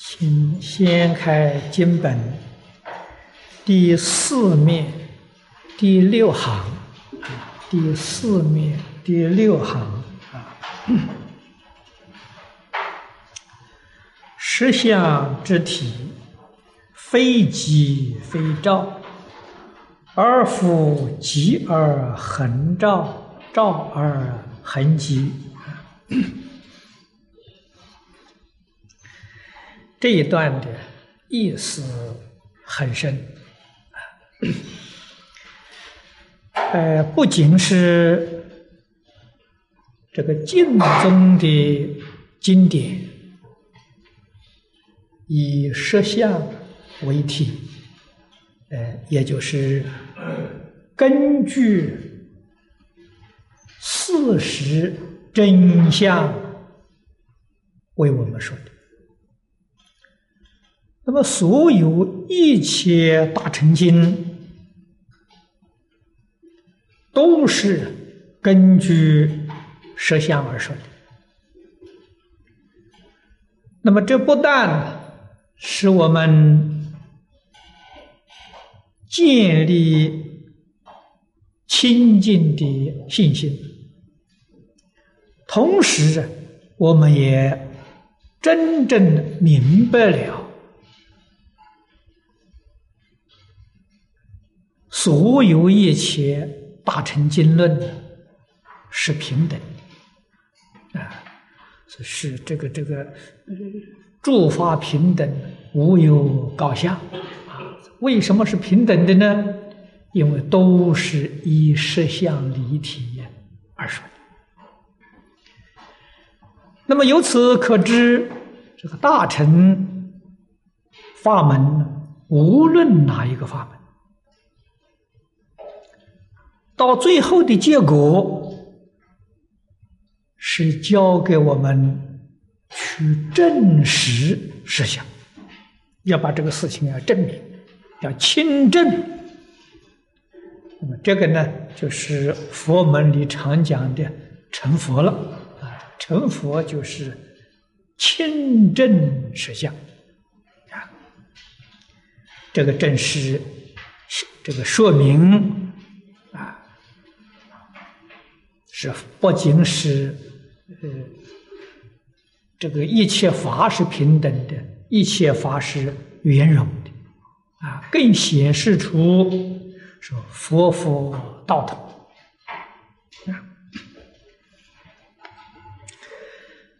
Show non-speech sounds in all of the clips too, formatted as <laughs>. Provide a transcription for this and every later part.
请掀开经本第四面第六行，第四面第六行啊。实相之体，非即非照，而复即而恒照，照而恒即。这一段的意思很深，呃，不仅是这个经中的经典以实相为体，呃，也就是根据事实真相为我们说的。那么，所有一切大乘经都是根据实相而说的。那么，这不但使我们建立清净的信心，同时，我们也真正明白了。所有一切大乘经论是平等啊，是这个这个诸法平等，无有高下啊。为什么是平等的呢？因为都是以实相离体验而说的。那么由此可知，这个大乘法门，无论哪一个法门。到最后的结果是教给我们去证实实相，要把这个事情要证明，要亲证。那么这个呢，就是佛门里常讲的成佛了啊！成佛就是亲证实相啊！这个正是这个说明。是不仅是呃，这个一切法是平等的，一切法是圆融的，啊，更显示出说佛佛道统。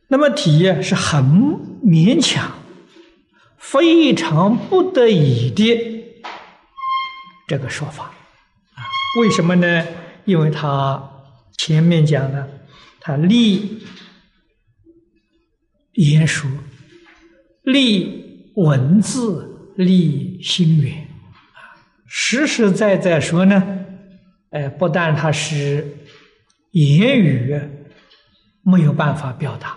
那么体验是很勉强，非常不得已的这个说法啊？为什么呢？因为他。前面讲了，他立言说，立文字，立心源，啊，实实在在说呢，哎，不但他是言语没有办法表达，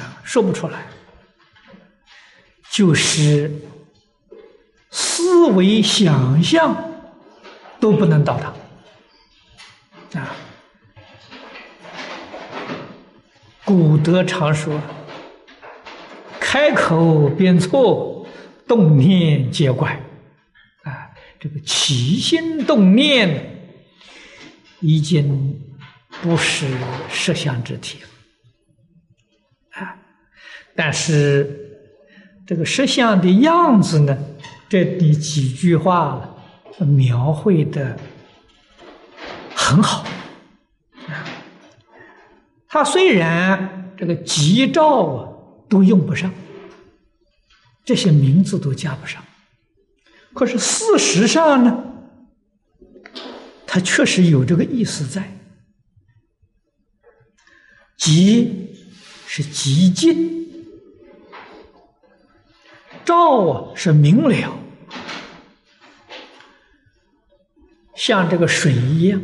啊，说不出来，就是思维想象都不能到达。啊，古德常说：“开口便错，动念皆怪。”啊，这个起心动念已经不是实相之体了。啊，但是这个实相的样子呢？这里几句话描绘的。很好，啊，他虽然这个吉兆啊都用不上，这些名字都加不上，可是事实上呢，他确实有这个意思在。吉是极尽，照啊是明了，像这个水一样。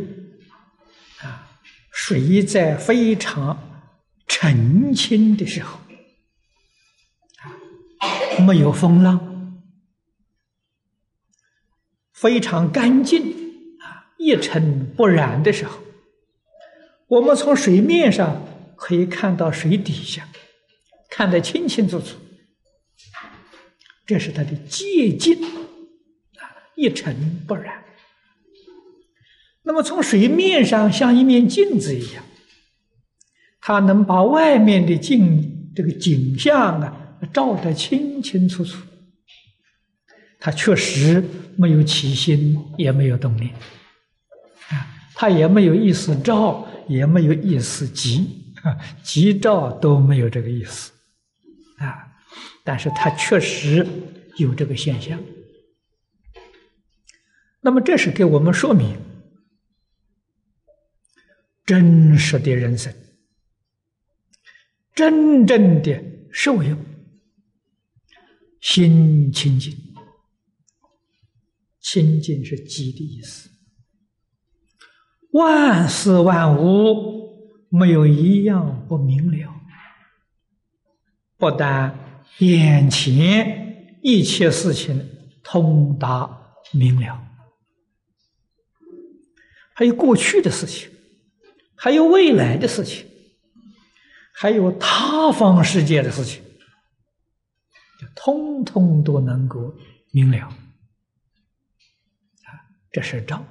水在非常澄清的时候，没有风浪，非常干净，啊，一尘不染的时候，我们从水面上可以看到水底下，看得清清楚楚，这是他的戒境啊，一尘不染。那么从水面上像一面镜子一样，它能把外面的景这个景象啊照得清清楚楚。它确实没有起心，也没有动念，啊，它也没有意思照，也没有意思急，啊，急照都没有这个意思，啊，但是它确实有这个现象。那么这是给我们说明。真实的人生，真正的受用，心清净，清净是寂的意思。万事万物没有一样不明了，不但眼前一切事情通达明了，还有过去的事情。还有未来的事情，还有他方世界的事情，通通都能够明了。啊，这是照。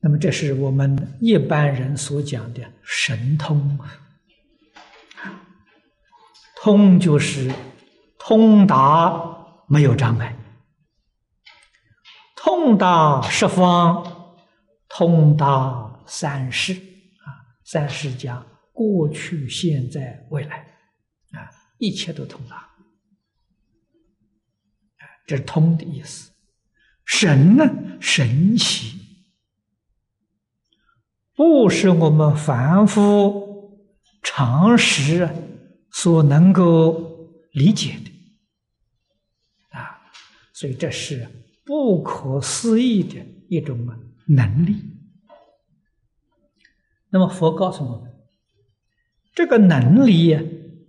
那么，这是我们一般人所讲的神通。通就是通达，没有障碍。通达十方，通达三世啊，三世讲过去、现在、未来啊，一切都通达这是通的意思。神呢，神奇，不是我们凡夫常识所能够理解的啊，所以这是。不可思议的一种能力。那么佛告诉我们，这个能力呀，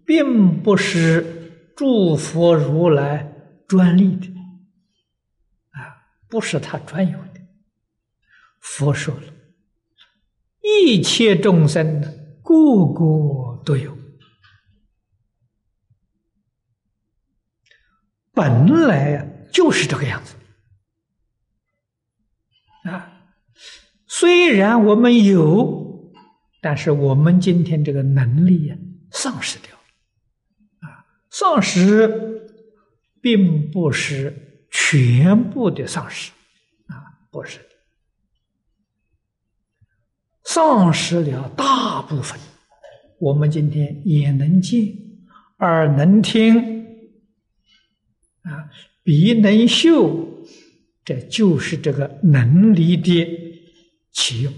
并不是诸佛如来专利的，啊，不是他专有的。佛说了，一切众生个个都有，本来就是这个样子。啊，虽然我们有，但是我们今天这个能力呀，丧失掉了。啊，丧失并不是全部的丧失，啊，不是的，丧失了大部分。我们今天眼能见，耳能听，啊，鼻能嗅。这就是这个能力的启用，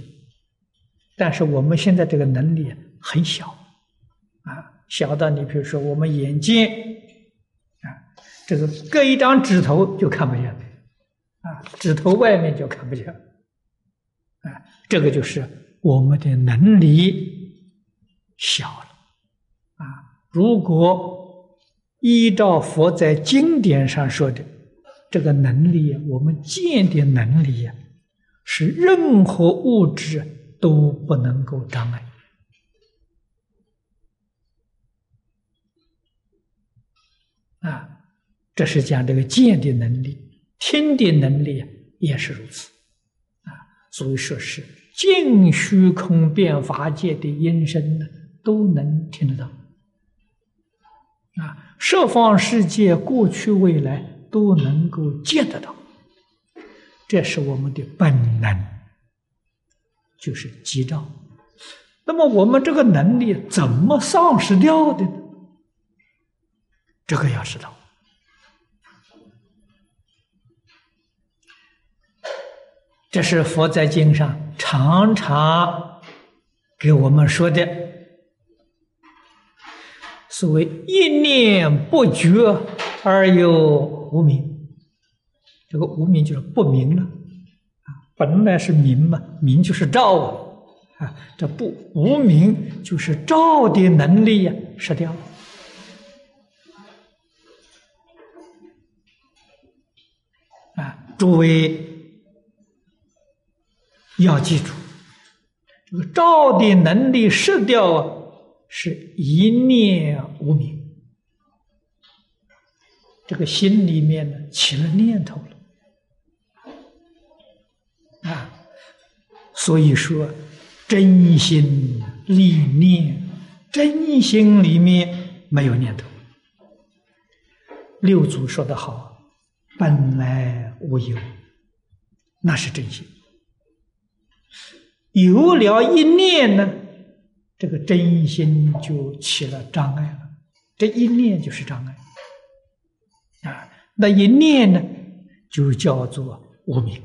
但是我们现在这个能力很小，啊，小到你比如说我们眼睛，啊，这个隔一张指头就看不见了，啊，指头外面就看不见，啊，这个就是我们的能力小了，啊，如果依照佛在经典上说的。这个能力，我们见的能力呀，是任何物质都不能够障碍啊！这是讲这个见的能力，听的能力也是如此啊。所以说是尽虚空变法界的音声呢，都能听得到啊。设方世界过去未来。都能够见得到，这是我们的本能，就是吉兆。那么我们这个能力怎么丧失掉的？这个要知道。这是佛在经上常常给我们说的，所谓一念不觉而有。无明，这个无明就是不明了啊！本来是明嘛，明就是照啊，啊，这不无明就是照的能力呀失掉了啊！诸位要记住，这个照的能力失掉啊，是一念无明，这个心里面呢起了念头了所以说真心立念，真心里面没有念头。六祖说的好：“本来无有，那是真心。有了一念呢，这个真心就起了障碍了。这一念就是障碍啊！那一念呢，就叫做无明。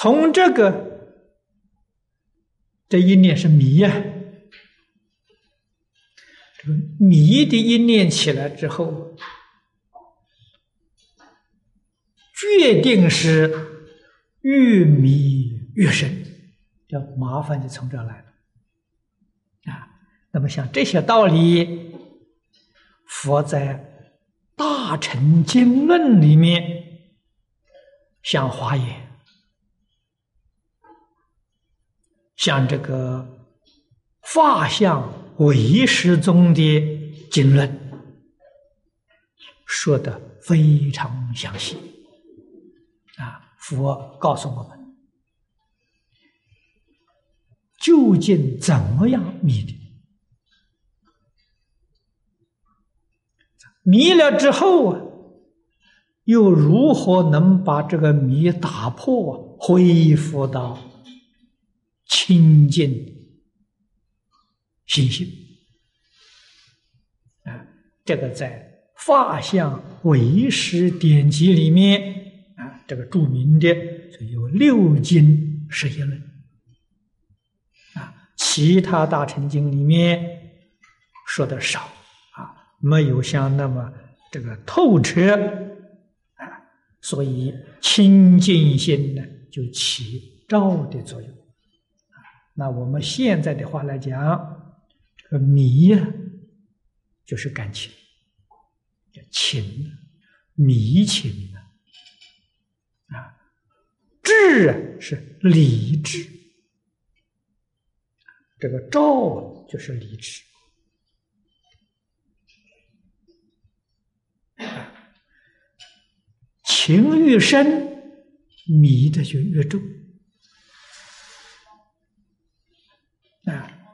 从这个这一念是迷呀。”迷的一念起来之后，决定是越迷越深，这麻烦就从这来了啊。那么像这些道理，佛在《大乘经论》里面，像华严，像这个法相。唯识宗的经论说的非常详细啊！佛告诉我们，究竟怎么样迷的？迷了之后啊，又如何能把这个迷打破，恢复到清净？心性啊，这个在《法相唯识典籍》里面啊，这个著名的有六经十一论啊，其他大乘经里面说的少啊，没有像那么这个透彻啊，所以清净心呢就起照的作用。那我们现在的话来讲。这个迷呀，就是感情，情，迷情啊。智啊是理智，这个照就是理智。情越深，迷的就越重。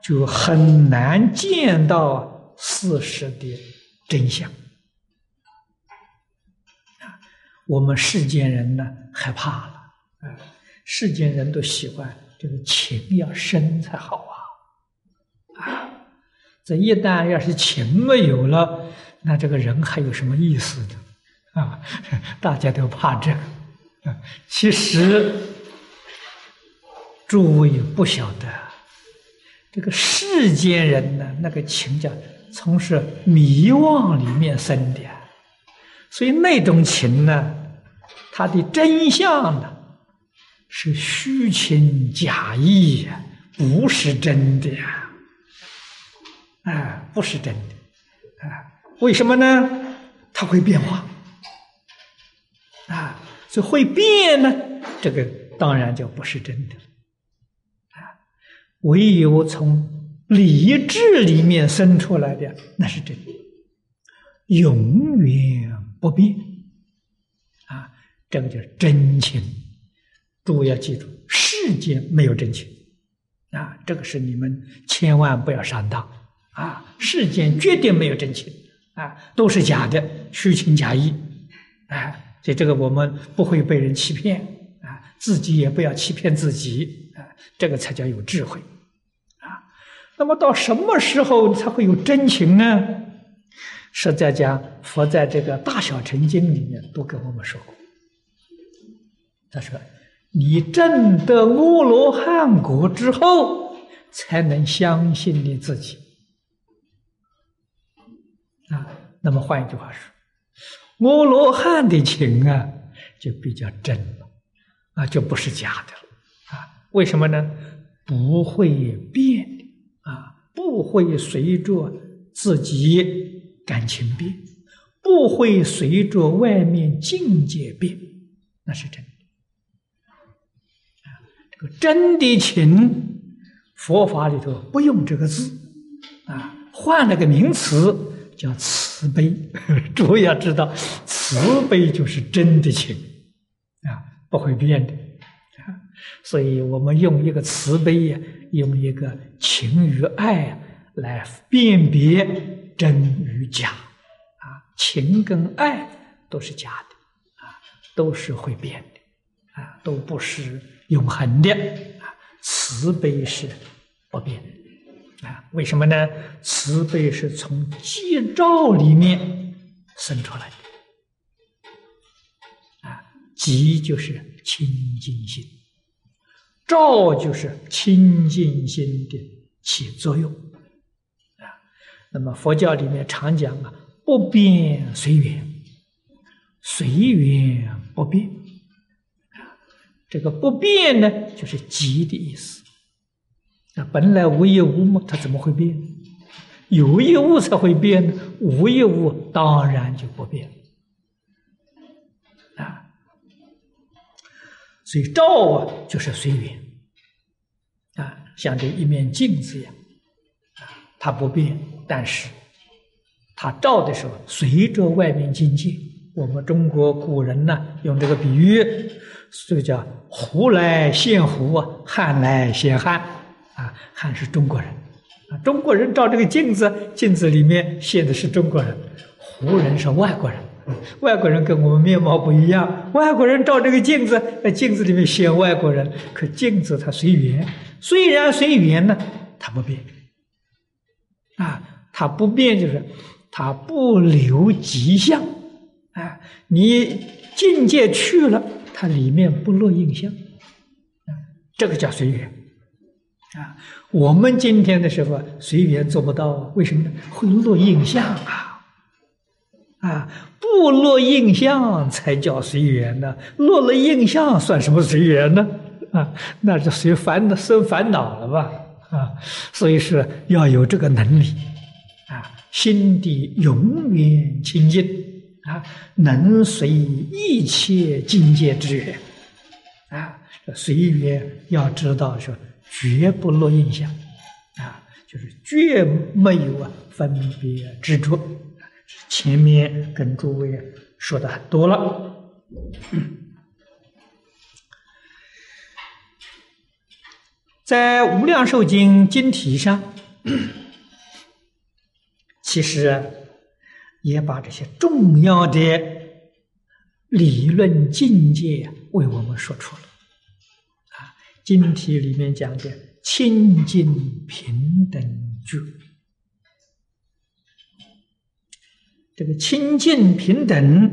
就很难见到事实的真相！我们世间人呢害怕了啊！世间人都喜欢这个情要深才好啊啊！这一旦要是情没有了，那这个人还有什么意思呢啊？<laughs> 大家都怕这个！其实诸位不晓得。这个世间人呢，那个情叫从是迷惘里面生的，所以那种情呢，它的真相呢是虚情假意呀，不是真的呀，啊，不是真的，啊，为什么呢？它会变化，啊，所以会变呢，这个当然就不是真的。唯有从理智里面生出来的，那是真的，永远不变啊！这个叫真情。诸位要记住，世间没有真情啊！这个是你们千万不要上当啊！世间绝对没有真情啊，都是假的，虚情假意啊！所以这个我们不会被人欺骗啊，自己也不要欺骗自己啊，这个才叫有智慧。那么到什么时候才会有真情呢？实在讲，佛在这个大小乘经里面都跟我们说过。他说：“你证得阿罗汉果之后，才能相信你自己。”啊，那么换一句话说，阿罗汉的情啊，就比较真了，啊，就不是假的了。啊，为什么呢？不会变。不会随着自己感情变，不会随着外面境界变，那是真的。啊这个真的情，佛法里头不用这个字，啊，换了个名词叫慈悲。<laughs> 诸位要知道，慈悲就是真的情，啊，不会变的，所以我们用一个慈悲呀，用一个情与爱来辨别真与假，啊，情跟爱都是假的，啊，都是会变的，啊，都不是。永恒的啊，慈悲是不变的啊？为什么呢？慈悲是从寂照里面生出来的啊，寂就是清净心，照就是清净心的起作用啊。那么佛教里面常讲啊，不变随缘，随缘不变。这个不变呢，就是极的意思。那本来无一物嘛，它怎么会变？有一物才会变呢，无一物当然就不变所以照啊，就是随缘啊，像这一面镜子一样啊，它不变，但是它照的时候，随着外面境界。我们中国古人呢，用这个比喻，这个叫“胡来现胡，汉来现汉”，啊，汉是中国人，啊，中国人照这个镜子，镜子里面现的是中国人，胡人是外国人，<laughs> 外国人跟我们面貌不一样，外国人照这个镜子，在镜子里面现外国人，可镜子它随缘，虽然随缘呢，它不变，啊，它不变就是它不留迹象。啊，你境界去了，它里面不落印象，啊，这个叫随缘，啊，我们今天的时候随缘做不到，为什么呢？会落印象啊，啊，不落印象才叫随缘呢，落了印象算什么随缘呢？啊，那就随烦恼生烦恼了吧？啊，所以是要有这个能力，啊，心底永远清净。啊，能随一切境界之缘，啊，随缘要知道说绝不落印象，啊，就是绝没有啊分别执着。前面跟诸位说的很多了，<clears throat> 在《无量寿经》经题上，<clears throat> 其实。也把这些重要的理论境界为我们说出了啊，经题里面讲的清净平等觉，这个清净平等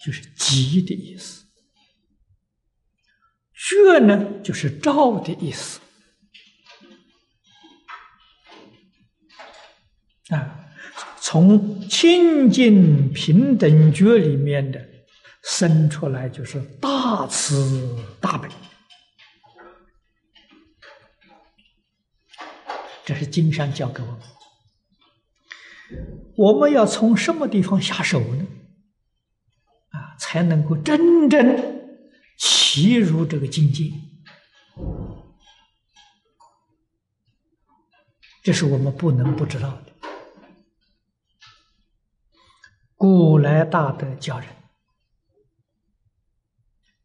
就是极的意思，觉呢就是照的意思啊。从清净平等觉里面的生出来，就是大慈大悲。这是经上教给我们，我们要从什么地方下手呢？啊，才能够真正契入这个境界？这是我们不能不知道的。古来大德教人，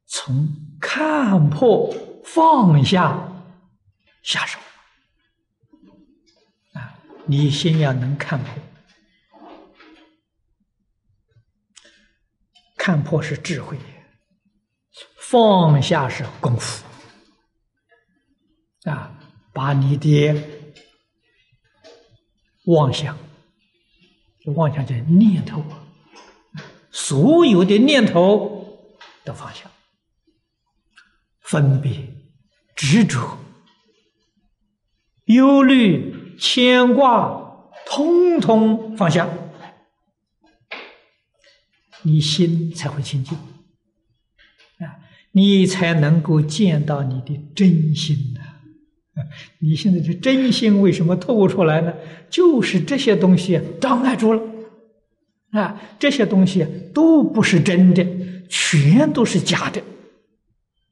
从看破放下下手啊！你先要能看破，看破是智慧，放下是功夫啊！把你的妄想，妄想叫念头。所有的念头都放下，分别、执着、忧虑、牵挂，通通放下，你心才会清净啊！你才能够见到你的真心呐！<laughs> 你现在的真心为什么透不出来呢？就是这些东西障碍住了。啊，这些东西都不是真的，全都是假的，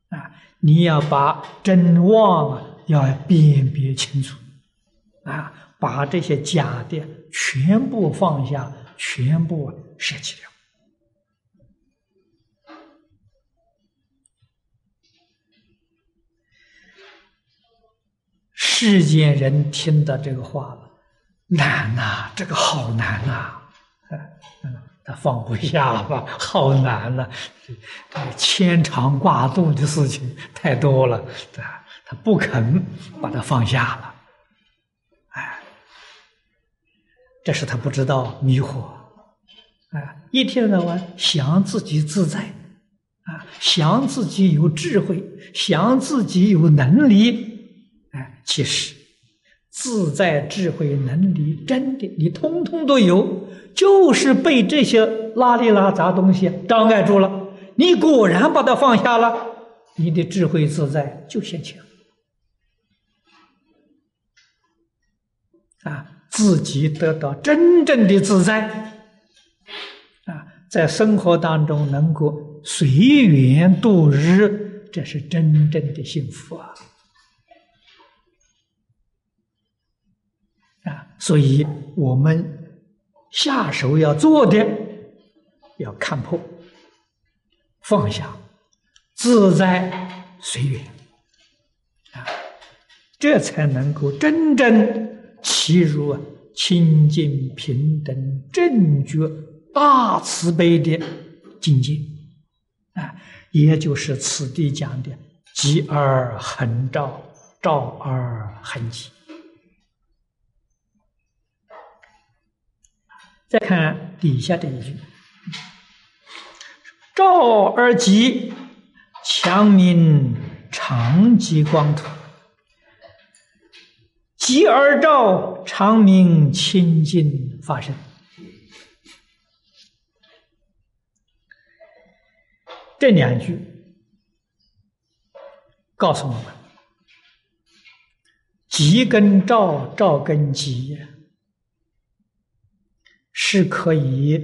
啊，你要把真妄啊，要辨别清楚，啊，把这些假的全部放下，全部舍弃掉。世间人听到这个话，难呐，这个好难呐，嗯。<laughs> 他放不下吧，好难呐！这牵肠挂肚的事情太多了，他不肯把它放下了，哎，这是他不知道迷惑，啊，一天到晚想自己自在，啊，想自己有智慧，想自己有能力，其实自在、智慧、能力，真的你通通都有。就是被这些拉里拉杂东西障碍住了，你果然把它放下了，你的智慧自在就现前啊，自己得到真正的自在啊，在生活当中能够随缘度日，这是真正的幸福啊！所以我们。下手要做的，要看破，放下，自在随缘，啊，这才能够真正契入清净平等正觉大慈悲的境界，啊，也就是此地讲的“寂而恒照，照而恒寂”。再看底下这一句：“照而极，强明常寂光土；极而照，长明清净法身。”这两句告诉我们：急跟照，照跟极。是可以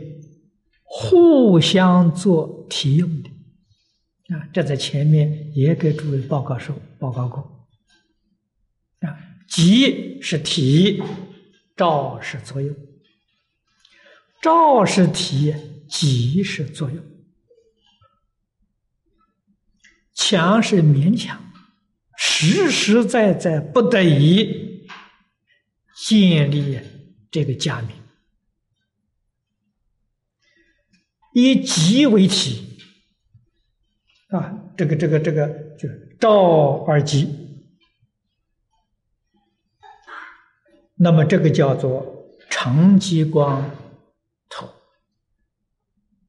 互相做题用的啊！这在前面也给诸位报告说报告过啊。即是题，照是作用，照是题，即是作用。强是勉强，实实在在不得已建立这个假名。以极为体啊，这个这个这个就照而极，那么这个叫做长极光头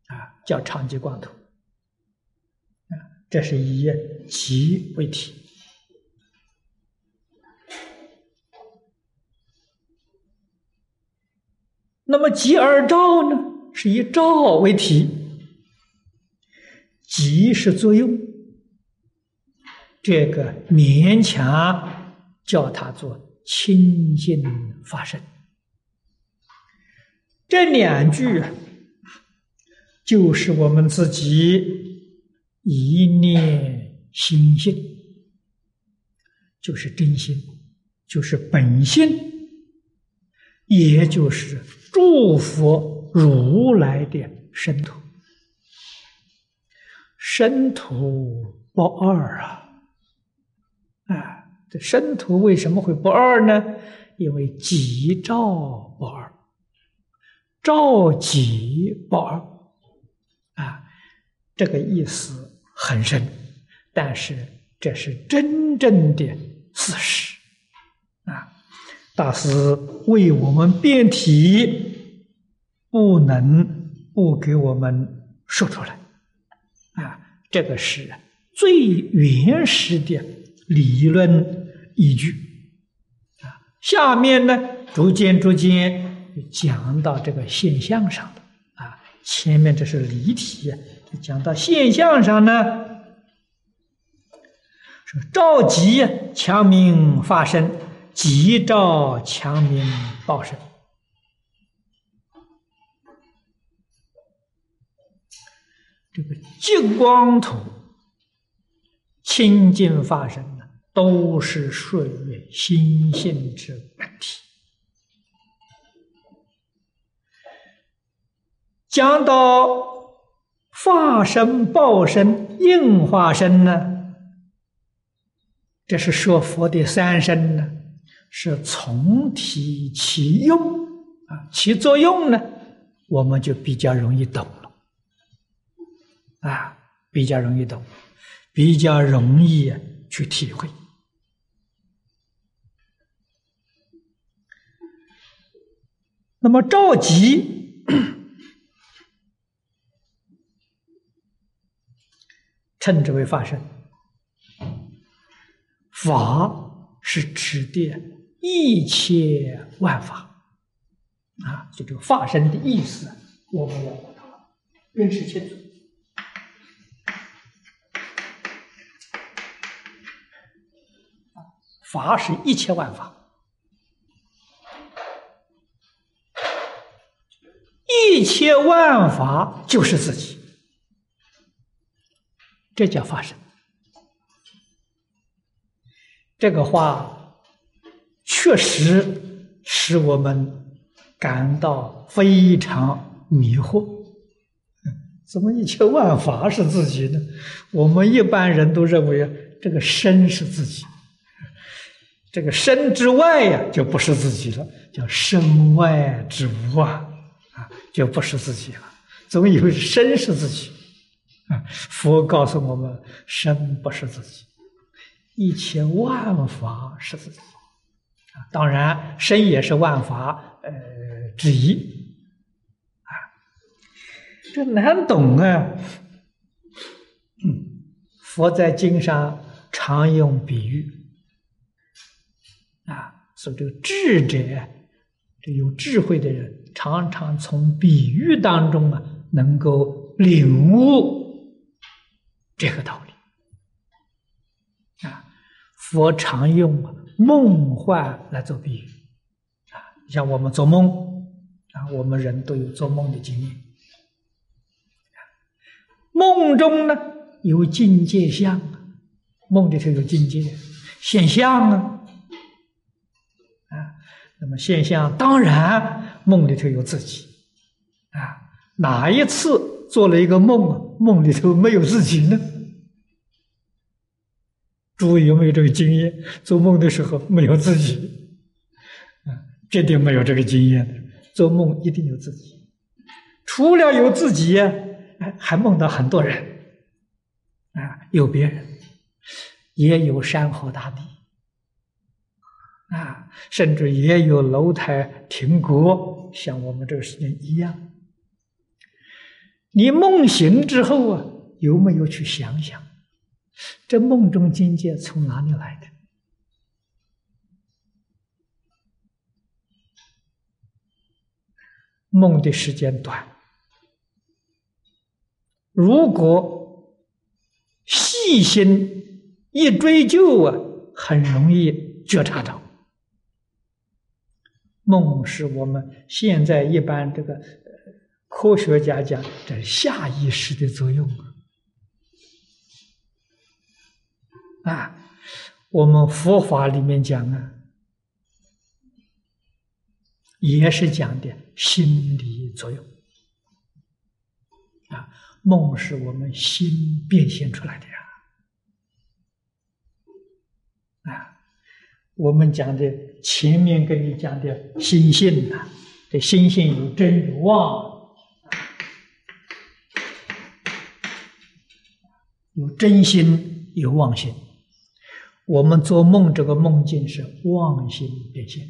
啊，叫长极光头啊，这是以极为体。那么极而照呢？是以照为体，即是作用，这个勉强叫它做清净发生。这两句就是我们自己一念心性，就是真心，就是本性，也就是祝福。如来的身土，身土不二啊！啊，这身土为什么会不二呢？因为己照不二，照己不二啊，这个意思很深，但是这是真正的事实啊！大师为我们辩题。不能不给我们说出来，啊，这个是最原始的理论依据，啊，下面呢逐渐逐渐讲到这个现象上的，啊，前面这是离体，讲到现象上呢，说召集强民发声，急召强民报生。这个极光土，清净法身呢，都是属于心性之本体。讲到化身、报身、应化身呢，这是说佛的三身呢，是从体起用啊，起作用呢，我们就比较容易懂啊，比较容易懂，比较容易去体会。那么召集。称之为法身，法是指的一切万法啊，就这个法身的意思，我们要把它认识清楚。法是一切万法，一切万法就是自己。这叫发生。这个话确实使我们感到非常迷惑。怎么一切万法是自己呢？我们一般人都认为这个身是自己，这个身之外呀就不是自己了，叫身外之物啊，啊就不是自己了。总以为身是自己。啊佛告诉我们：身不是自己，一切万法是自己。当然，身也是万法呃之一。啊，这难懂啊。佛在经上常用比喻。所以这个智者，这有智慧的人，常常从比喻当中啊，能够领悟。这个道理啊，佛常用梦幻来做比喻啊，你像我们做梦啊，我们人都有做梦的经验。梦中呢有境界相，梦里头有境界现象，啊，那么现象当然梦里头有自己啊，哪一次做了一个梦，梦里头没有自己呢？诸位有没有这个经验？做梦的时候没有自己，啊，绝对没有这个经验。做梦一定有自己，除了有自己，还梦到很多人，啊，有别人，也有山河大地，啊，甚至也有楼台亭阁，像我们这个时间一样。你梦醒之后啊，有没有去想想？这梦中境界从哪里来的？梦的时间短，如果细心一追究啊，很容易觉察到，梦是我们现在一般这个科学家讲这下意识的作用啊。啊，我们佛法里面讲啊，也是讲的心理作用。啊，梦是我们心变现出来的呀。啊，我们讲的前面跟你讲的心性呐，这心性有真有妄，有真心有妄心。我们做梦，这个梦境是妄心变现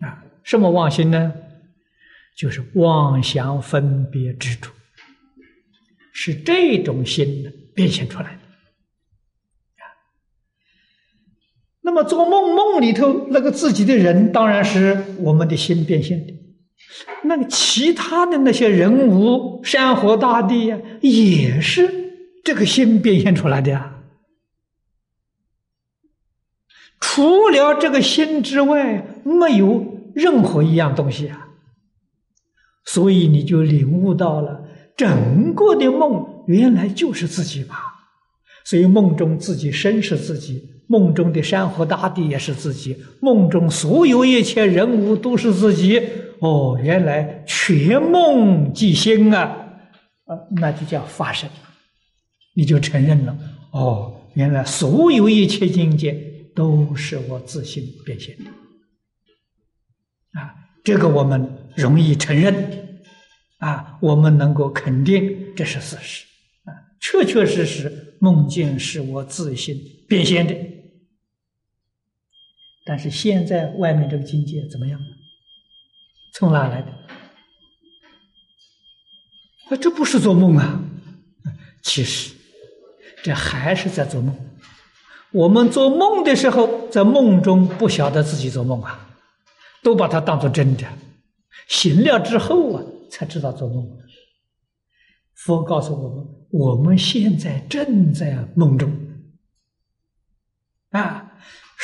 的啊？什么妄心呢？就是妄想分别执着，是这种心变现出来的啊。那么做梦梦里头那个自己的人，当然是我们的心变现的。那个其他的那些人物、山河大地呀，也是这个心变现出来的呀。除了这个心之外，没有任何一样东西啊，所以你就领悟到了，整个的梦原来就是自己吧，所以梦中自己身是自己，梦中的山河大地也是自己，梦中所有一切人物都是自己。哦，原来全梦即心啊，啊，那就叫发生，你就承认了。哦，原来所有一切境界都是我自性变现的。啊，这个我们容易承认，啊，我们能够肯定这是事实，啊，确确实实梦境是我自性变现的。但是现在外面这个境界怎么样？从哪来的？啊，这不是做梦啊！其实这还是在做梦。我们做梦的时候，在梦中不晓得自己做梦啊。都把它当做真的，醒了之后啊，才知道做梦。佛告诉我们，我们现在正在梦中，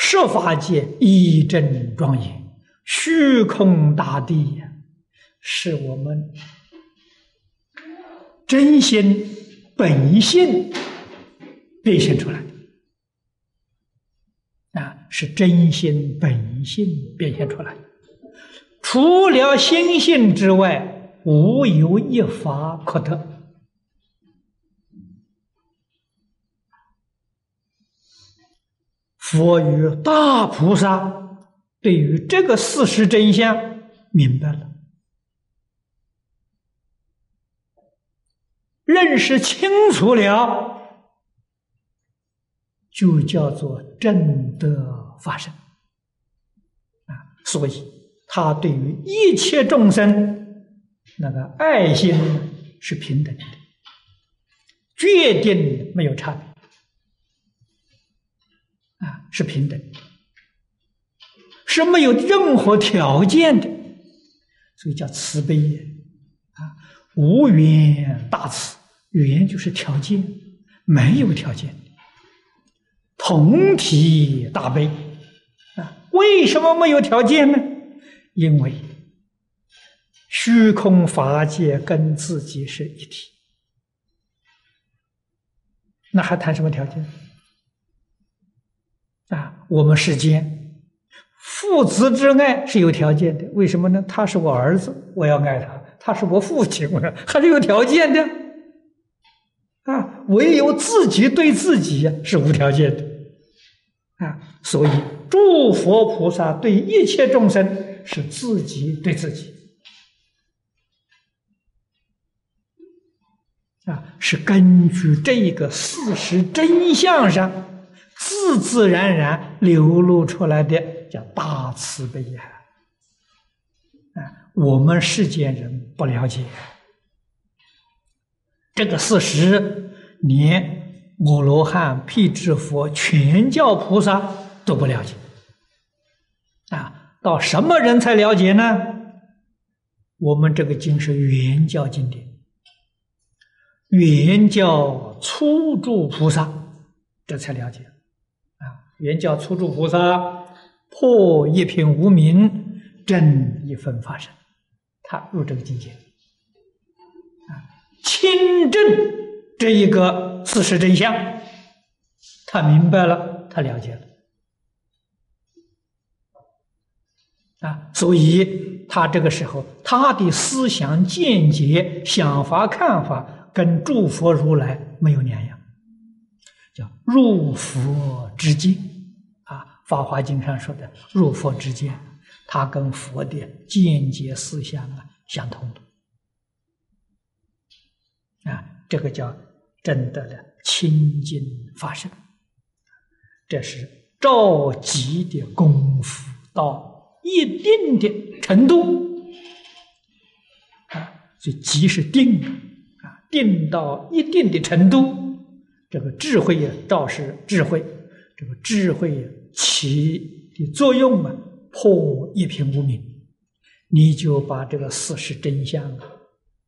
设法界一真庄严，虚空大地，是我们真心本性变现出来的啊，是真心本性变现出来。除了心性之外，无有一法可得。佛与大菩萨对于这个事实真相明白了，认识清楚了，就叫做正德发生啊！所以。他对于一切众生，那个爱心是平等的，决定没有差别，啊，是平等，是没有任何条件的，所以叫慈悲也，啊，无缘大慈，缘就是条件，没有条件，同体大悲，啊，为什么没有条件呢？因为虚空法界跟自己是一体，那还谈什么条件？啊，我们世间父子之爱是有条件的，为什么呢？他是我儿子，我要爱他；他是我父亲，我 <laughs> 还是有条件的。啊，唯有自己对自己是无条件的。啊，所以诸佛菩萨对一切众生。是自己对自己啊，是根据这个事实真相上自自然然流露出来的，叫大慈悲呀！啊，我们世间人不了解这个事实，连阿罗汉、辟支佛、全教菩萨都不了解啊。到什么人才了解呢？我们这个经是原教经典，原教初住菩萨这才了解。原教初住菩萨破一品无名，正一分法身，他入这个境界。啊，亲证这一个事实真相，他明白了，他了解了。啊，所以他这个时候，他的思想见解、想法、看法，跟诸佛如来没有两样，叫入佛之境，《法华经》上说的入佛之见，他跟佛的间接思想啊相通的啊，这个叫真的了清净法身，这是召集的功夫到。一定的程度啊，所以即是定啊，定到一定的程度，这个智慧也照是智慧，这个智慧起的作用啊，破一品无明，你就把这个事实真相啊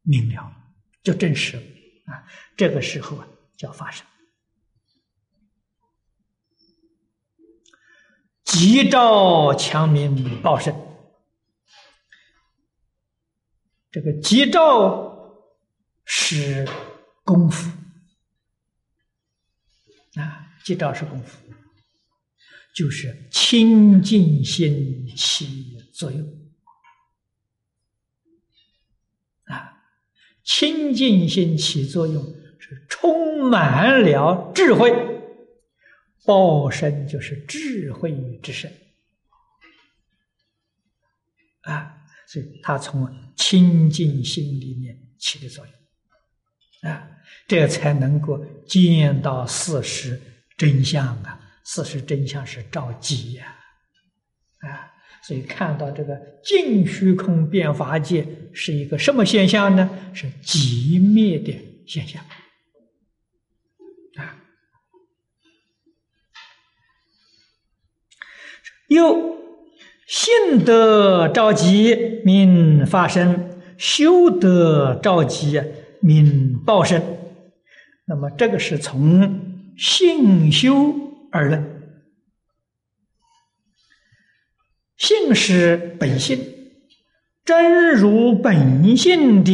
明了，就证实了啊，这个时候啊叫发生。吉兆强民报胜，这个吉兆是功夫即照是功夫，就是清净心起作用啊！清净心起作用是充满了智慧，报身就是智慧之身啊！所以它从清净心里面起的作用啊，这才能够见到事实。真相啊，事实真相是着急呀，啊，所以看到这个净虚空变法界是一个什么现象呢？是极灭的现象，啊，又信得着急名发生，修得着急名报身，那么这个是从。性修而论，性是本性，真如本性的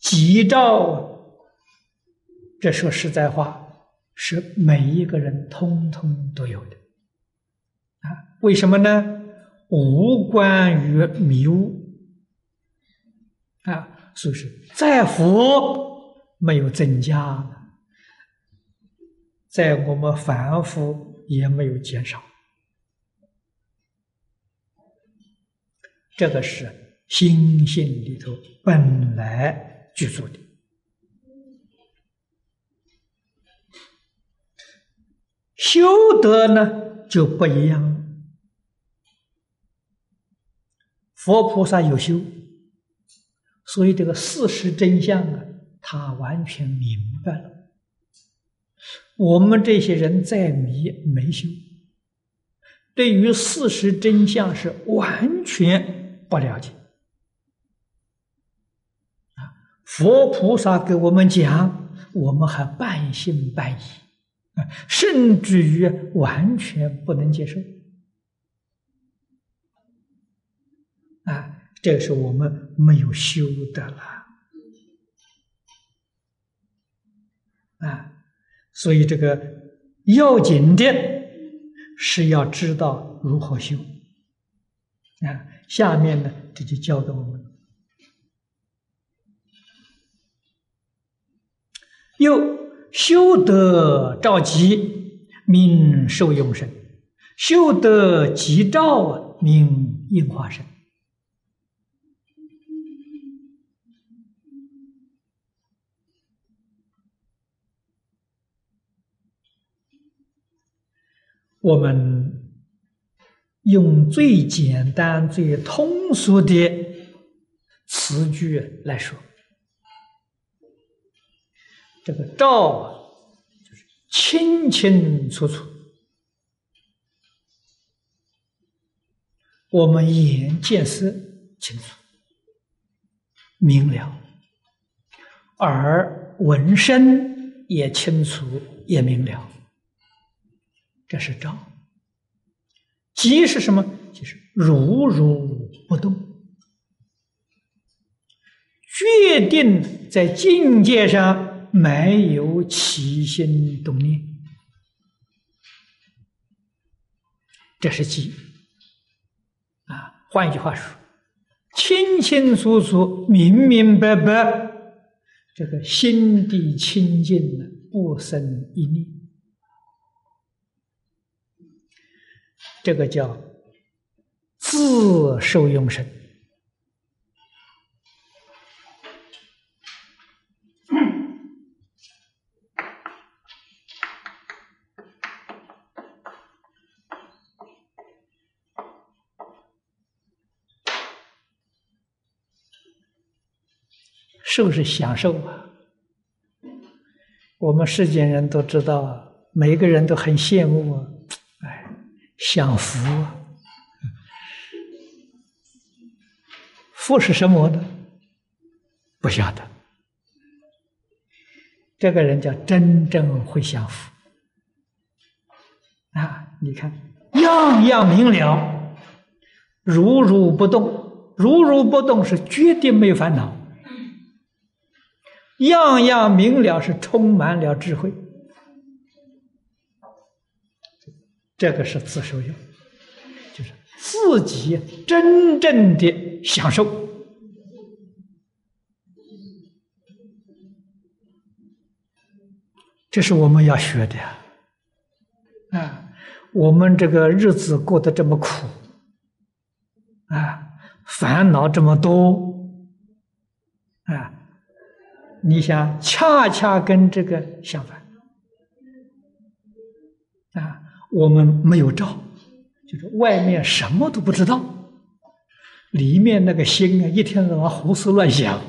吉兆。这说实在话，是每一个人通通都有的啊？为什么呢？无关于迷雾啊，所以是在佛没有增加。在我们凡夫也没有减少，这个是心性里头本来具足的。修德呢就不一样，佛菩萨有修，所以这个事实真相啊，他完全明白了。我们这些人在迷没修，对于事实真相是完全不了解啊！佛菩萨给我们讲，我们还半信半疑啊，甚至于完全不能接受啊！这是我们没有修的了啊！所以，这个要紧的是要知道如何修啊。下面呢，这就教给我们：又修得照吉，名受用身；修得吉照，名应化身。我们用最简单、最通俗的词句来说，这个“照”就是清清楚楚，我们眼见色清楚明了，而闻声也清楚也明了。这是照，即是什么？就是如如不动，决定在境界上没有起心动念，这是即。啊，换一句话说，清清楚楚、明明白白，这个心地清净的，不生一念。这个叫自受用身，受是享受啊。我们世间人都知道啊，每个人都很羡慕啊。享福，福是什么呢？不晓得。这个人叫真正会享福啊！你看，样样明了，如如不动，如如不动是绝对没有烦恼，样样明了是充满了智慧这个是自受用，就是自己真正的享受。这是我们要学的！啊，我们这个日子过得这么苦，啊，烦恼这么多，啊，你想，恰恰跟这个相反，我们没有照，就是外面什么都不知道，里面那个心啊，一天到晚胡思乱想，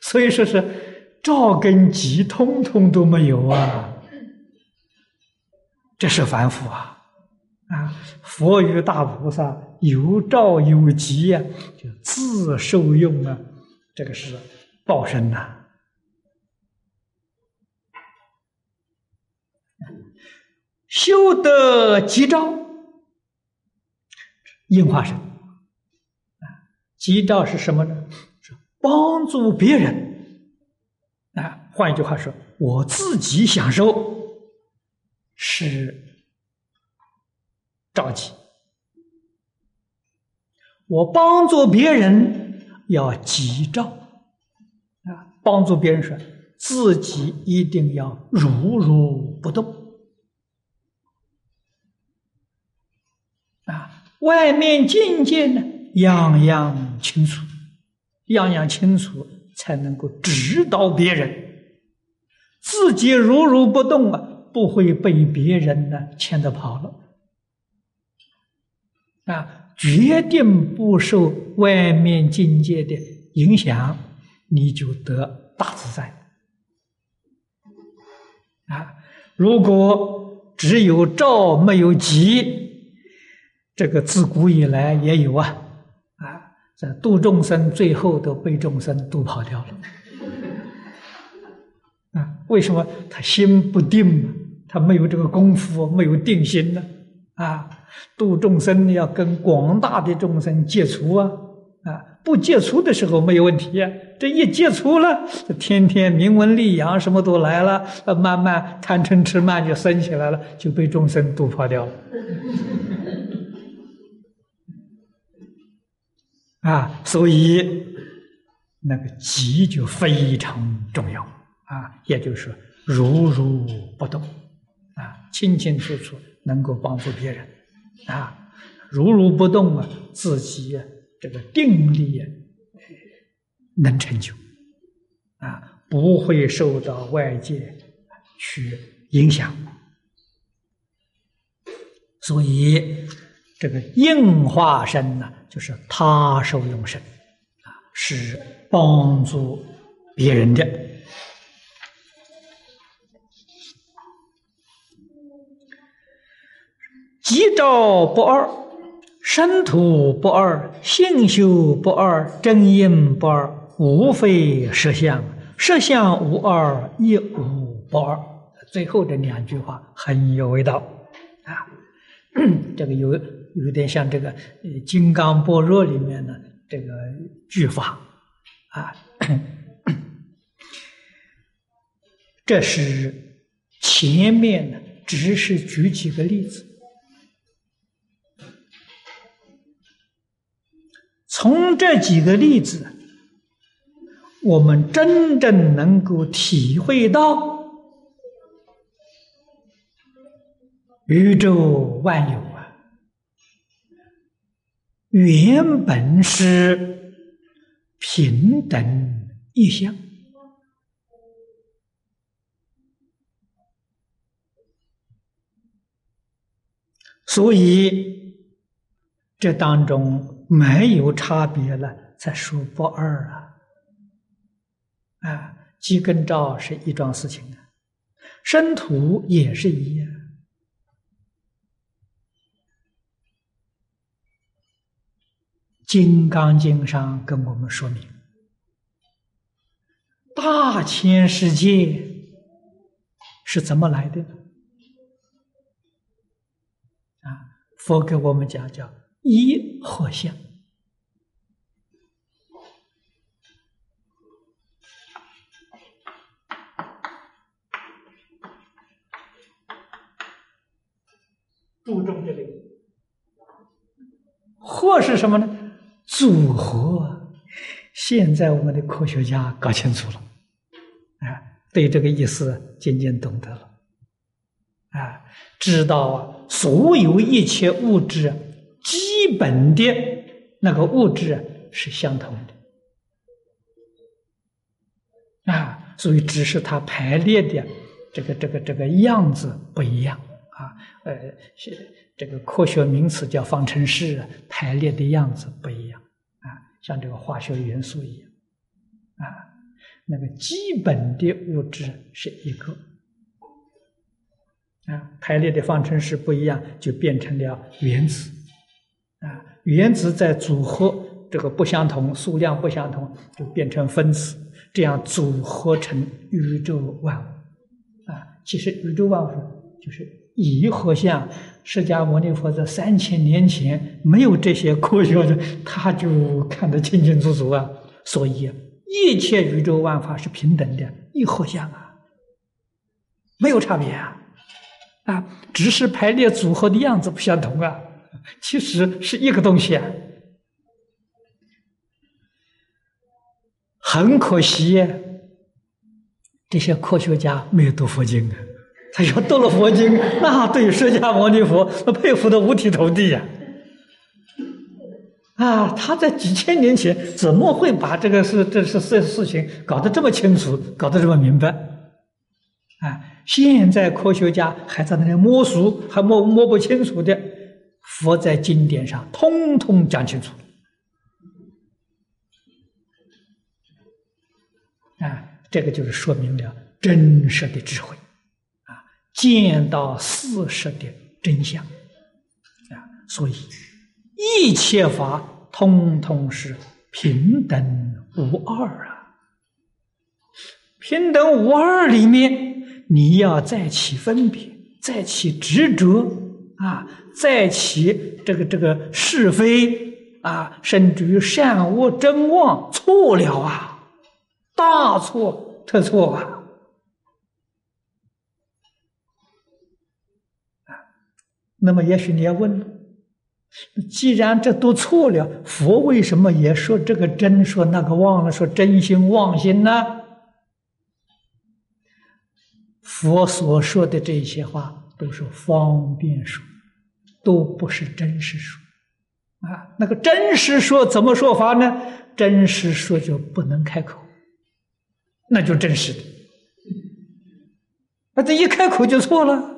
所以说是。照跟极通通都没有啊！这是凡夫啊！啊，佛与大菩萨有照有极呀，就自受用啊！这个是报身呐。修得吉兆，应化身啊！吉兆是什么呢？是帮助别人。啊，换一句话说，我自己享受是着急，我帮助别人要吉兆啊，帮助别人说，自己一定要如如不动啊，外面境界呢，样样清楚，样样清楚。才能够指导别人，自己如如不动啊，不会被别人呢牵着跑了啊！决定不受外面境界的影响，你就得大自在啊！如果只有照没有急，这个自古以来也有啊。在度众生，最后都被众生度跑掉了。啊，为什么他心不定？他没有这个功夫，没有定心呢？啊，度众生要跟广大的众生接触啊！啊，不接触的时候没有问题，这一接触了，天天名闻利养什么都来了，慢慢贪嗔痴慢就生起来了，就被众生度跑掉了。啊，所以那个急就非常重要啊，也就是说如如不动啊，清清楚楚能够帮助别人啊，如如不动啊，自己这个定力啊能成就啊，不会受到外界去影响，所以。这个应化身呢，就是他受用身，啊，是帮助别人的。吉兆不二，身土不二，性修不二，真因不二，无非实相，实相无二，亦无不二。最后这两句话很有味道，啊，<coughs> 这个有。有点像这个《呃金刚般若》里面的这个句法啊，这是前面呢，只是举几个例子，从这几个例子，我们真正能够体会到宇宙万有。原本是平等一相，所以这当中没有差别了，才说不二啊！啊，鸡跟照是一桩事情啊，生土也是一样。《金刚经》上跟我们说明，大千世界是怎么来的？啊，佛给我们讲叫一和相。注重这个意。或是什么呢？组合。现在我们的科学家搞清楚了，啊，对这个意思渐渐懂得了，啊，知道啊，所有一切物质基本的那个物质是相同的，啊，所以只是它排列的这个这个这个样子不一样啊，呃，是这个科学名词叫方程式，排列的样子不一样。像这个化学元素一样，啊，那个基本的物质是一个，啊，排列的方程式不一样，就变成了原子，啊，原子在组合这个不相同，数量不相同，就变成分子，这样组合成宇宙万物，啊，其实宇宙万物就是以和相。释迦牟尼佛在三千年前没有这些科学的，他就看得清清楚楚啊。所以一切宇宙万法是平等的，一合相啊，没有差别啊，啊，只是排列组合的样子不相同啊，其实是一个东西啊。很可惜，这些科学家没有读佛经啊。他要读了佛经，那对释迦牟尼佛那佩服的五体投地呀！啊，他在几千年前怎么会把这个事、这是事事情搞得这么清楚，搞得这么明白？啊，现在科学家还在那里摸索，还摸摸不清楚的，佛在经典上通通讲清楚。啊，这个就是说明了真实的智慧。见到事实的真相啊，所以一切法通通是平等无二啊。平等无二里面，你要再起分别，再起执着啊，再起这个这个是非啊，甚至于善恶真妄错了啊，大错特错啊。那么，也许你要问：既然这都错了，佛为什么也说这个真，说那个妄了？说真心妄心呢？佛所说的这些话都是方便说，都不是真实说。啊，那个真实说怎么说法呢？真实说就不能开口，那就真实的。那这一开口就错了，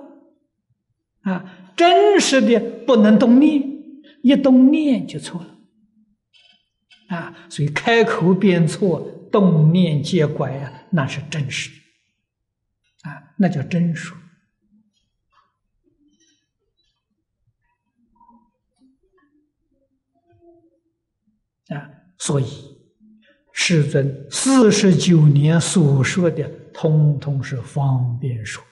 啊。真实的不能动念，一动念就错了，啊，所以开口便错，动念皆拐啊，那是真实，啊，那叫真说，啊，所以世尊四十九年所说的，通通是方便说，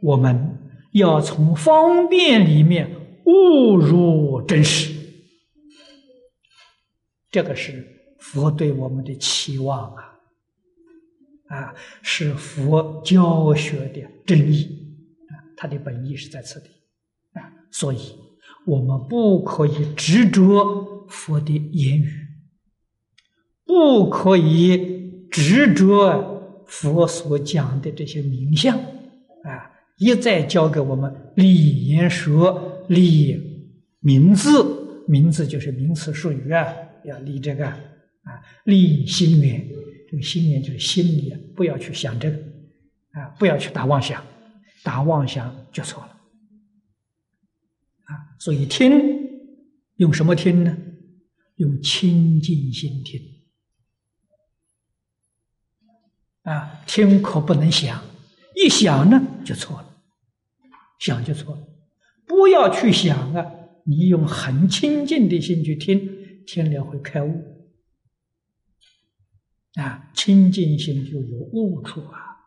我们。要从方便里面悟入真实，这个是佛对我们的期望啊！啊，是佛教学的真意啊，它的本意是在此地啊，所以我们不可以执着佛的言语，不可以执着佛所讲的这些名相啊。一再教给我们立言说，立名字，名字就是名词术语啊，要立这个啊，立心源，这个心源就是心里啊，不要去想这个啊，不要去打妄想，打妄想就错了啊。所以听用什么听呢？用清净心听啊，听可不能想，一想呢就错了。想就错了，不要去想啊！你用很清净的心去听，听了会开悟啊！清净心就有悟处啊！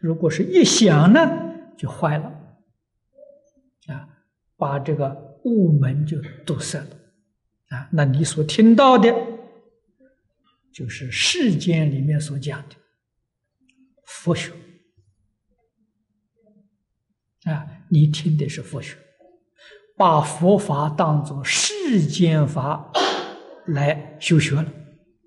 如果是一想呢，就坏了啊，把这个悟门就堵塞了啊！那你所听到的，就是世间里面所讲的佛学。啊，你听的是佛学，把佛法当作世间法来修学了，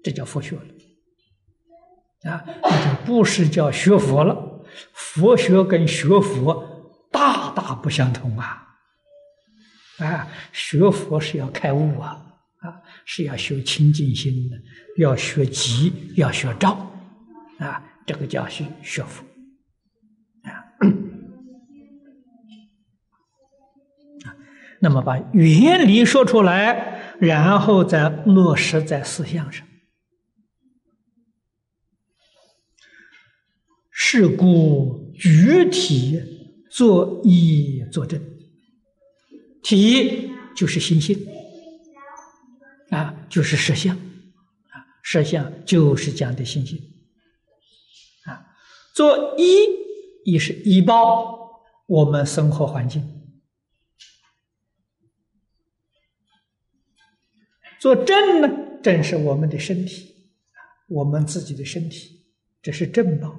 这叫佛学了啊！那就不是叫学佛了。佛学跟学佛大大不相同啊！啊，学佛是要开悟啊，啊，是要学清净心的，要学寂，要学照，啊，这个叫学学佛。那么把原理说出来，然后再落实在思想上。是故具体作一作证，体就是心性，啊，就是实相，啊，实相就是讲的心性，啊，做一也是依报我们生活环境。做正呢，正是我们的身体，我们自己的身体，这是正报。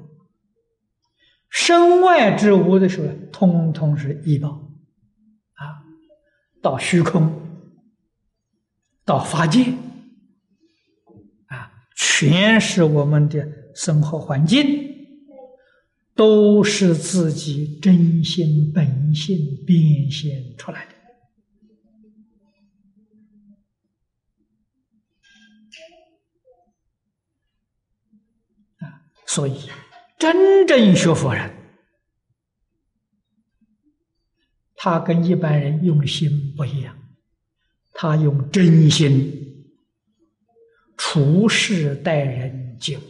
身外之物的时候，通通是异报，啊，到虚空，到法界，啊，全是我们的生活环境，都是自己真心本性变现出来的。所以，真正学佛人，他跟一般人用心不一样，他用真心处事待人接物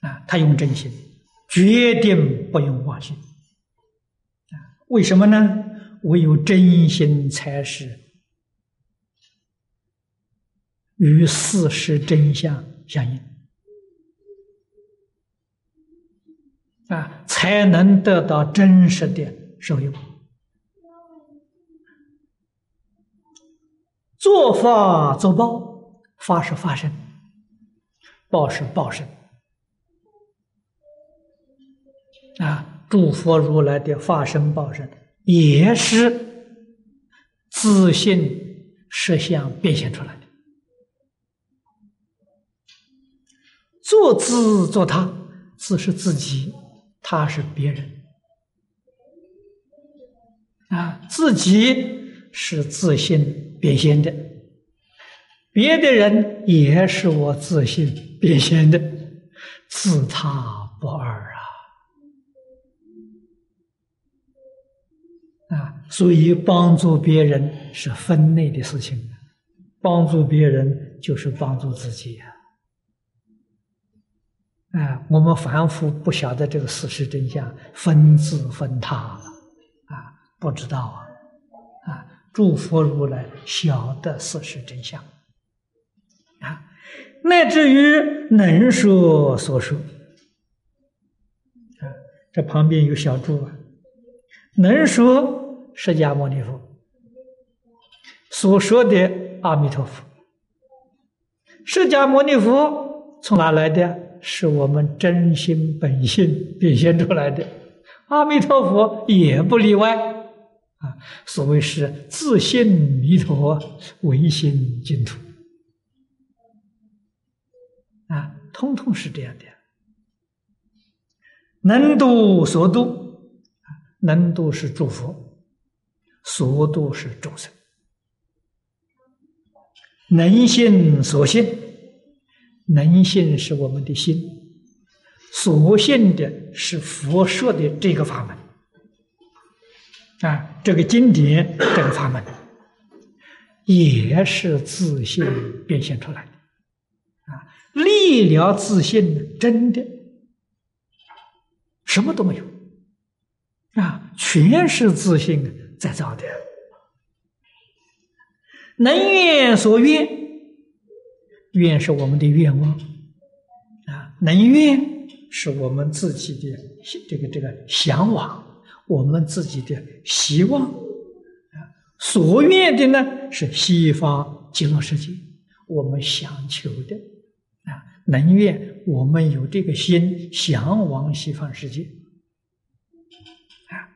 啊，他用真心，决定不用妄心。为什么呢？唯有真心才是与事实真相相应。啊，才能得到真实的受用。做法做报，法是法身，报是报身。啊，诸佛如来的法身报身，也是自信实相变现出来的。做自做他，自是自己。他是别人啊，自己是自信变现的，别的人也是我自信变现的，自他不二啊！啊，所以帮助别人是分内的事情，帮助别人就是帮助自己呀。啊，我们凡夫不晓得这个事实真相，分自分他了，啊，不知道啊，啊，诸佛如来晓得事实真相，啊，乃至于能说所说，啊，这旁边有小注啊，能说释迦牟尼佛所说的阿弥陀佛，释迦牟尼佛从哪来的？是我们真心本性变现出来的，阿弥陀佛也不例外啊。所谓是自信弥陀，唯心净土啊，通通是这样的。能度所度，能度是诸佛，所度是众生，能信所信。能信是我们的心，所信的是佛说的这个法门啊，这个经典，这个法门，也是自信变现出来的啊。力了自信，真的什么都没有啊，全是自信在造的。能愿所愿。愿是我们的愿望啊，能愿是我们自己的这个这个向往，我们自己的希望啊。所愿的呢是西方极乐世界，我们想求的啊。能愿我们有这个心向往西方世界啊。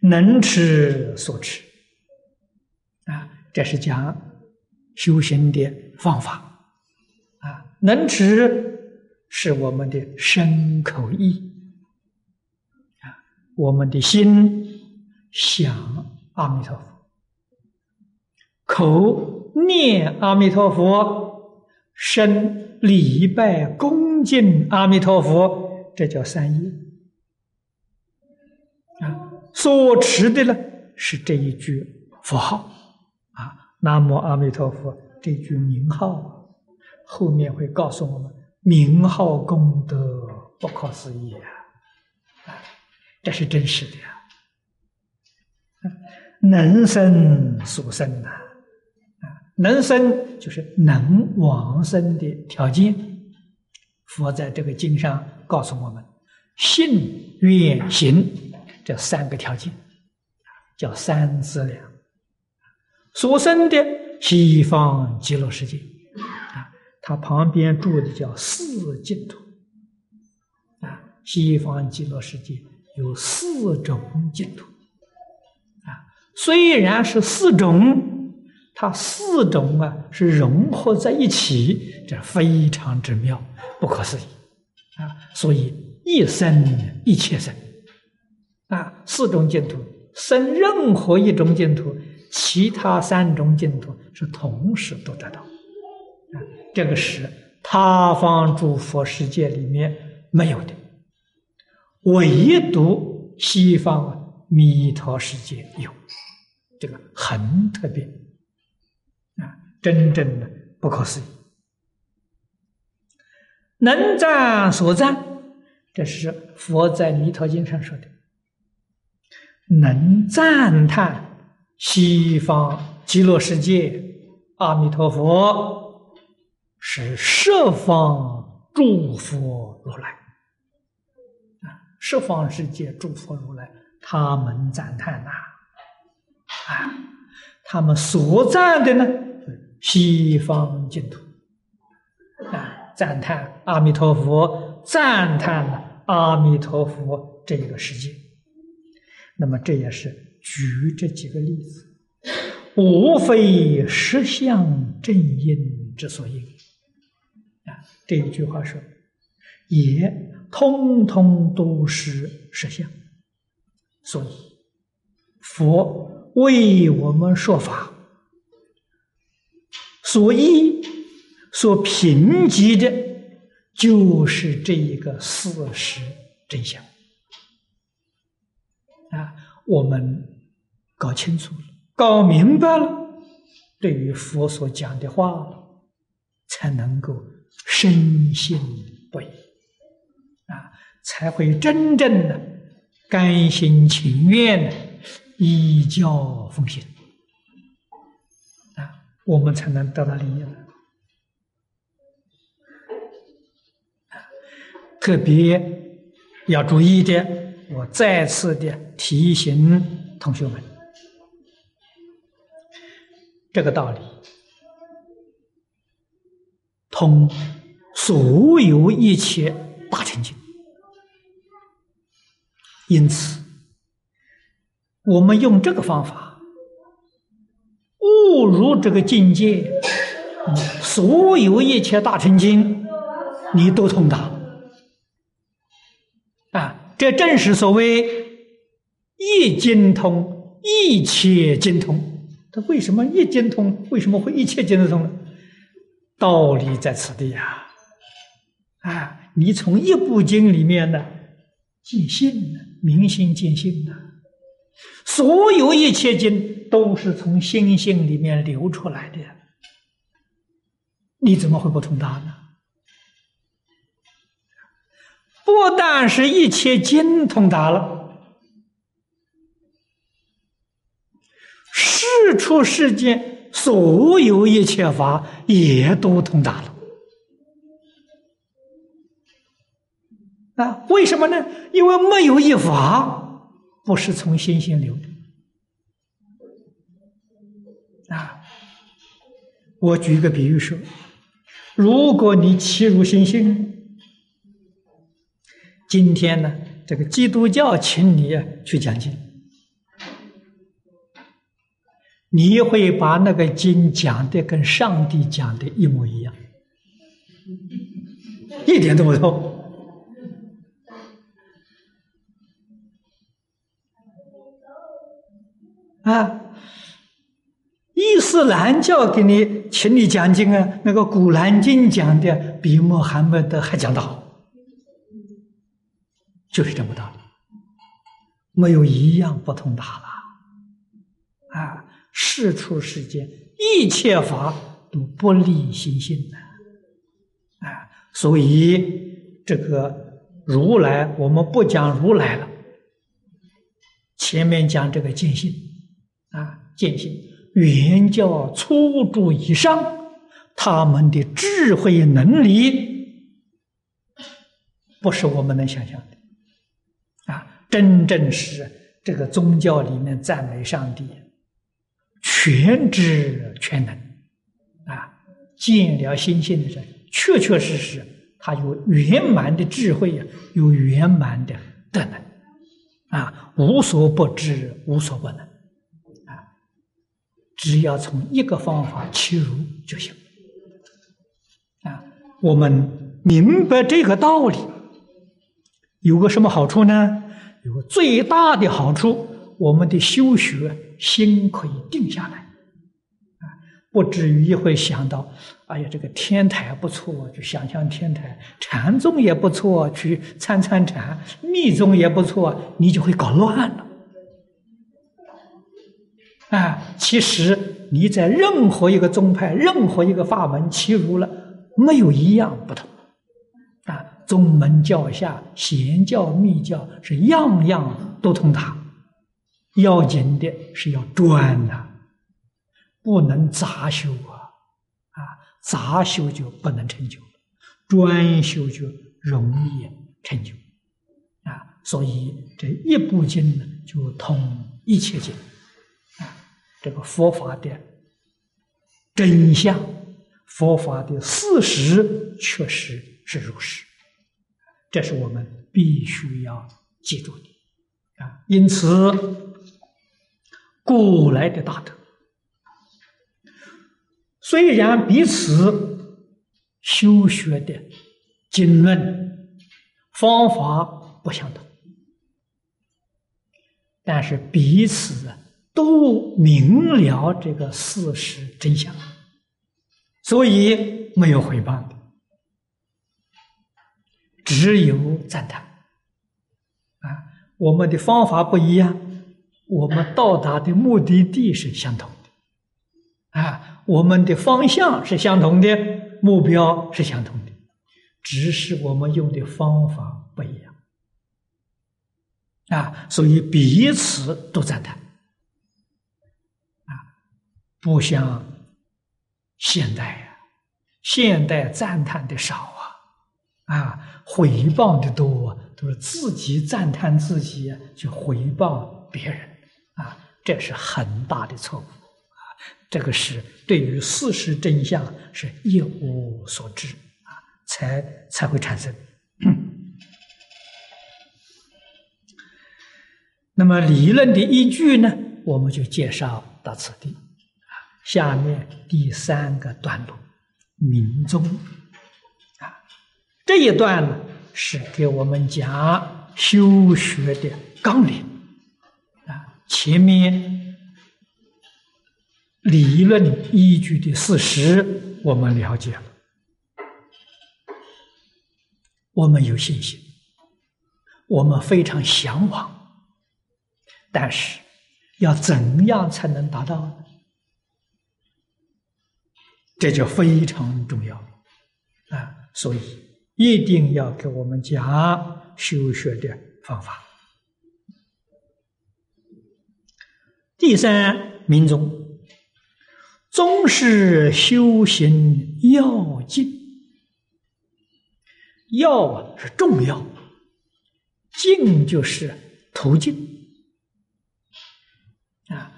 能持所持啊，这是讲修行的方法啊。能持是我们的身口意啊，我们的心想阿弥陀佛，口念阿弥陀佛，身礼拜恭敬阿弥陀佛，这叫三业啊。所持的呢是这一句佛号啊，南无阿弥陀佛这句名号，后面会告诉我们名号功德不可思议啊，这是真实的呀，能生所生呐，啊，能生就是能往生的条件，佛在这个经上告诉我们，信愿行。这三个条件，叫三资粮。所生的西方极乐世界，啊，它旁边住的叫四净土，啊，西方极乐世界有四种净土，啊，虽然是四种，它四种啊是融合在一起，这非常之妙，不可思议，啊，所以一生一切生。啊，四种净土生任何一种净土，其他三种净土是同时都得到。啊，这个是他方诸佛世界里面没有的，唯独西方弥陀世界有，这个很特别。啊，真正的不可思议，能赞所赞，这是佛在弥陀经上说的。能赞叹西方极乐世界阿弥陀佛是十方诸佛如来。啊，十方世界诸佛如来，他们赞叹呐。啊，他们所赞的呢，西方净土。啊，赞叹阿弥陀佛，赞叹了阿弥陀佛这个世界。那么这也是举这几个例子，无非实相正因之所应啊。这一句话说，也通通都是实相。所以，佛为我们说法，所依、所凭借的，就是这一个事实真相。啊，我们搞清楚了，搞明白了，对于佛所讲的话，才能够深信不疑，啊，才会真正的甘心情愿的依教奉行，啊，我们才能得到利益了。特别要注意的。我再次的提醒同学们，这个道理通所有一切大成就。因此，我们用这个方法误入这个境界，所有一切大成经，你都通达啊。这正是所谓一精通，一切精通。他为什么一精通？为什么会一切精通呢？道理在此地呀！啊，你从一部经里面呢，见性呢，明心见性呢，所有一切经都是从心性里面流出来的，你怎么会不通达呢？不但是一切经通达了，世出世间所有一切法也都通达了。啊，为什么呢？因为没有一法不是从心性流的。啊，我举一个比喻说，如果你欺辱心性。今天呢，这个基督教请你去讲经，你会把那个经讲的跟上帝讲的一模一样，<laughs> 一点都不错。啊，伊斯兰教给你请你讲经啊，那个古兰经讲的比穆罕默德还讲得好，就是这么道理，没有一样不通达了。啊，世出世间一切法都不离心性的，啊，所以这个如来，我们不讲如来了，前面讲这个见性。啊，见性原教初住以上，他们的智慧能力不是我们能想象的。啊，真正是这个宗教里面赞美上帝，全知全能。啊，见了心性的人，确确实实他有圆满的智慧呀，有圆满的德能。啊，无所不知，无所不能。啊只要从一个方法切入就行，啊，我们明白这个道理，有个什么好处呢？有个最大的好处，我们的修学心可以定下来，啊，不至于一会想到，哎呀，这个天台不错，就想象天台；禅宗也不错，去参参禅；密宗也不错，你就会搞乱了。啊，其实你在任何一个宗派、任何一个法门切入了，没有一样不同。啊，宗门教下、显教、密教是样样都通达。要紧的是要专呐，不能杂修啊！啊，杂修就不能成就，专修就容易成就。啊，所以这一部经呢，就通一切经。啊这个佛法的真相，佛法的事实，确实是如是，这是我们必须要记住的啊！因此，古来的大德虽然彼此修学的经论方法不相同，但是彼此。都明了这个事实真相，所以没有诽谤的，只有赞叹。啊，我们的方法不一样，我们到达的目的地是相同的，啊，我们的方向是相同的，目标是相同的，只是我们用的方法不一样。啊，所以彼此都赞叹。啊不像现代呀，现代赞叹的少啊，啊，回报的多，都是自己赞叹自己，去回报别人，啊，这是很大的错误，啊，这个是对于事实真相是一无所知，啊，才才会产生。那么理论的依据呢，我们就介绍到此地。啊下面第三个段落，明宗啊，这一段呢是给我们讲修学的纲领。前面理论依据的事实我们了解了，我们有信心，我们非常向往，但是要怎样才能达到呢？这就非常重要啊！所以一定要给我们讲修学的方法。第三，民宗，宗是修行要紧，要啊是重要，径就是途径啊，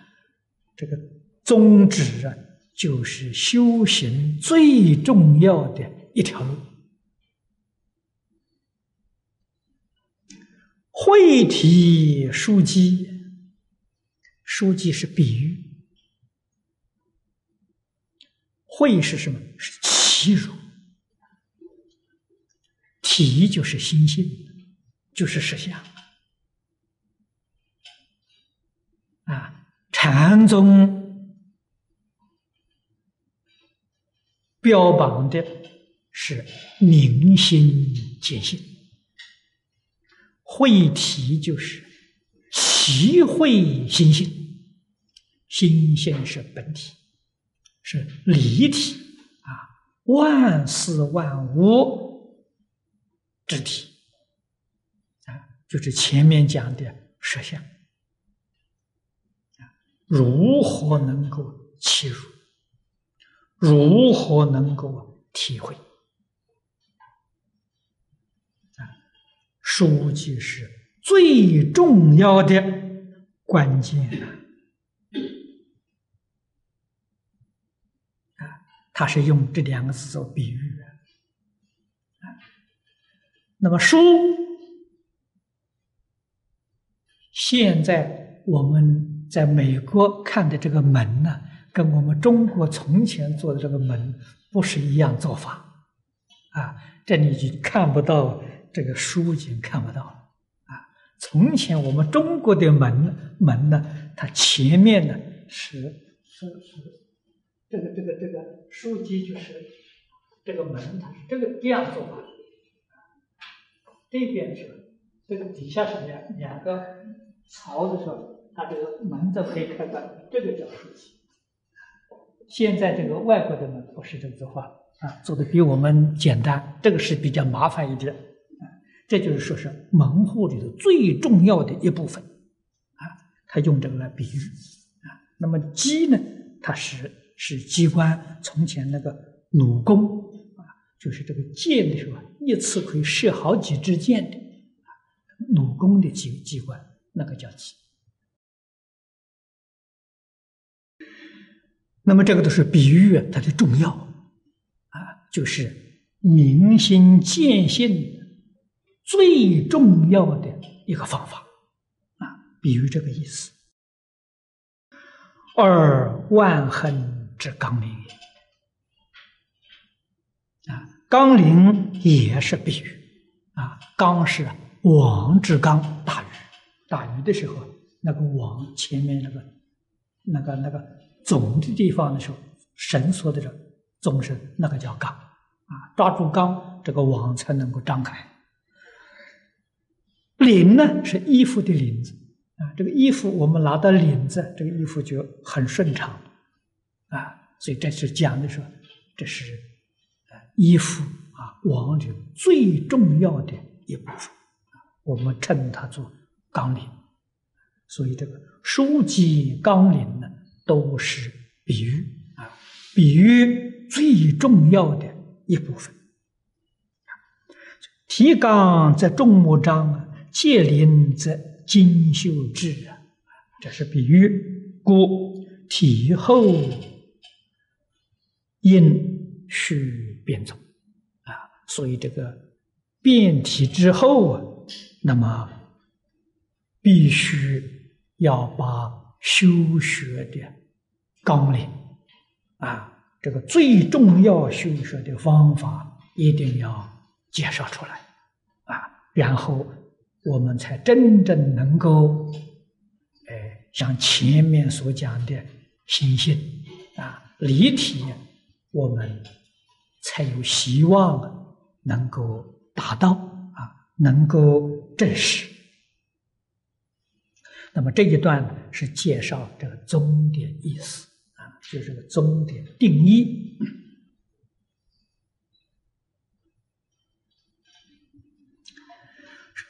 这个宗旨啊。就是修行最重要的一条路。会体书记，书记是比喻会是什么？是体如，体就是心性，就是实相。啊，禅宗标榜的是明心见性，会体就是齐会心性，心性是本体。是离体啊，万事万物之体啊，就是前面讲的实相，如何能够切入？如何能够体会？啊，书记是最重要的关键。他是用这两个字做比喻啊。那么书，现在我们在美国看的这个门呢，跟我们中国从前做的这个门不是一样做法啊。这里就看不到这个书已经看不到了啊。从前我们中国的门门呢，它前面呢是是是。这个这个这个书籍就是这个门，它是这个这样做法。这边是这个底下是两两个槽的时候，它这个门都可以开关，这个叫书籍。现在这个外国的门不是这个做法啊，做的比我们简单，这个是比较麻烦一点啊。这就是说是门户里头最重要的一部分啊，他用这个来比喻啊。那么机呢，它是。是机关，从前那个弩弓啊，就是这个箭的时候，一次可以射好几支箭的啊，弩弓的机机关，那个叫机。那么这个都是比喻它的重要啊，就是明心见性最重要的一个方法啊，比喻这个意思。二万恒。之纲领啊，纲领也是比喻啊。纲是网之纲，打鱼，打鱼的时候，那个网前面那个、那个、那个总的地方的时候，绳索的时候，总是那个叫纲啊。抓住纲，这个网才能够张开。领呢是衣服的领子啊，这个衣服我们拿到领子，这个衣服就很顺畅。啊，所以这是讲的说，这是呃衣服啊，王者最重要的一部分我们称它做纲领。所以这个书籍纲领呢，都是比喻啊，比喻最重要的一部分。提纲则众目章啊，戒林则精修志啊，这是比喻。故体后。因需变种啊，所以这个变体之后啊，那么必须要把修学的纲领啊，这个最重要修学的方法一定要介绍出来啊，然后我们才真正能够，哎，像前面所讲的心性啊，离体。我们才有希望能够达到啊，能够证实。那么这一段是介绍这个宗的意思啊，就是个宗的定义。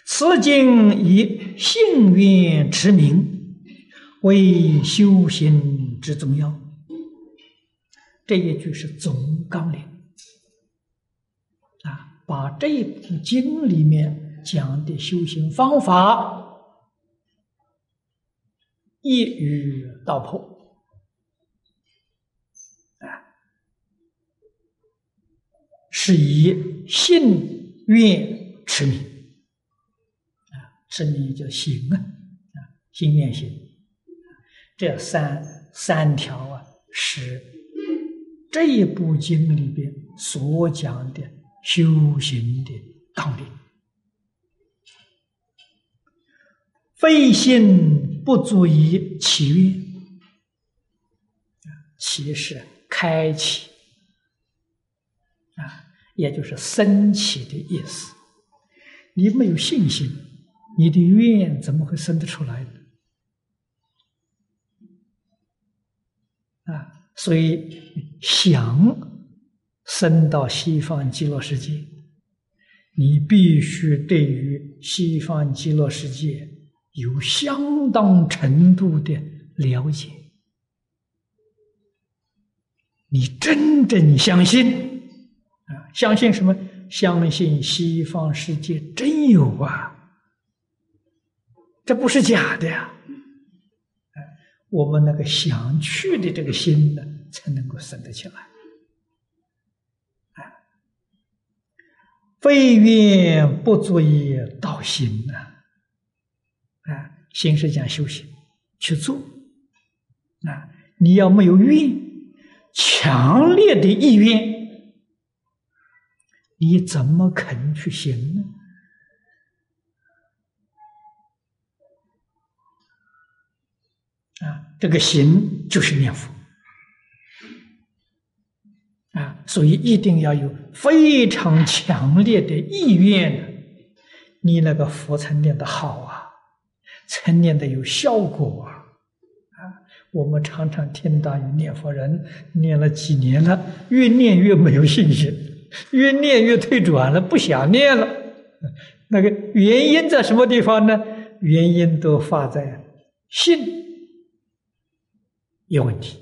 此经以信愿持名为修行之重要。这一句是总纲领。啊，把这一部经里面讲的修行方法一语道破。啊，是以信愿持名。啊，持名叫行啊啊，心愿行，这三三条啊是。这一部经里边所讲的修行的道理。非心不足以起愿，起是开启啊，也就是升起的意思。你没有信心，你的愿怎么会生得出来？啊，所以想升到西方极乐世界，你必须对于西方极乐世界。有相当程度的了解，你真正相信啊？相信什么？相信西方世界真有啊！这不是假的呀！我们那个想去的这个心呢，才能够生得起来。啊，非愿不足以道心啊。啊，心是讲修行去做，啊，你要没有愿，强烈的意愿，你怎么肯去行呢？啊，这个行就是念佛，啊，所以一定要有非常强烈的意愿，你那个佛才念得好啊。才念的有效果啊！啊，我们常常听到有念佛人念了几年了，越念越没有信心，越念越退转了，不想念了。那个原因在什么地方呢？原因都发在信有问题，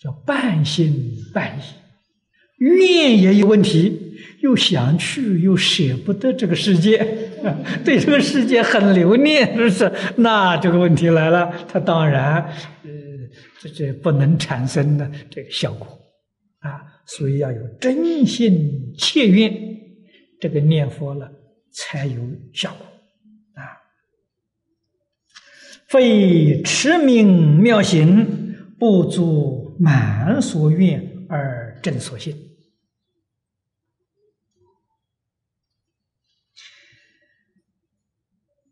叫半信半疑，愿也有问题，又想去又舍不得这个世界。<laughs> 对这个世界很留念，是不是？那这个问题来了，他当然，呃，这这不能产生的这个效果啊。所以要有真心切愿，这个念佛了才有效果啊。非持名妙行，不足满所愿而正所信。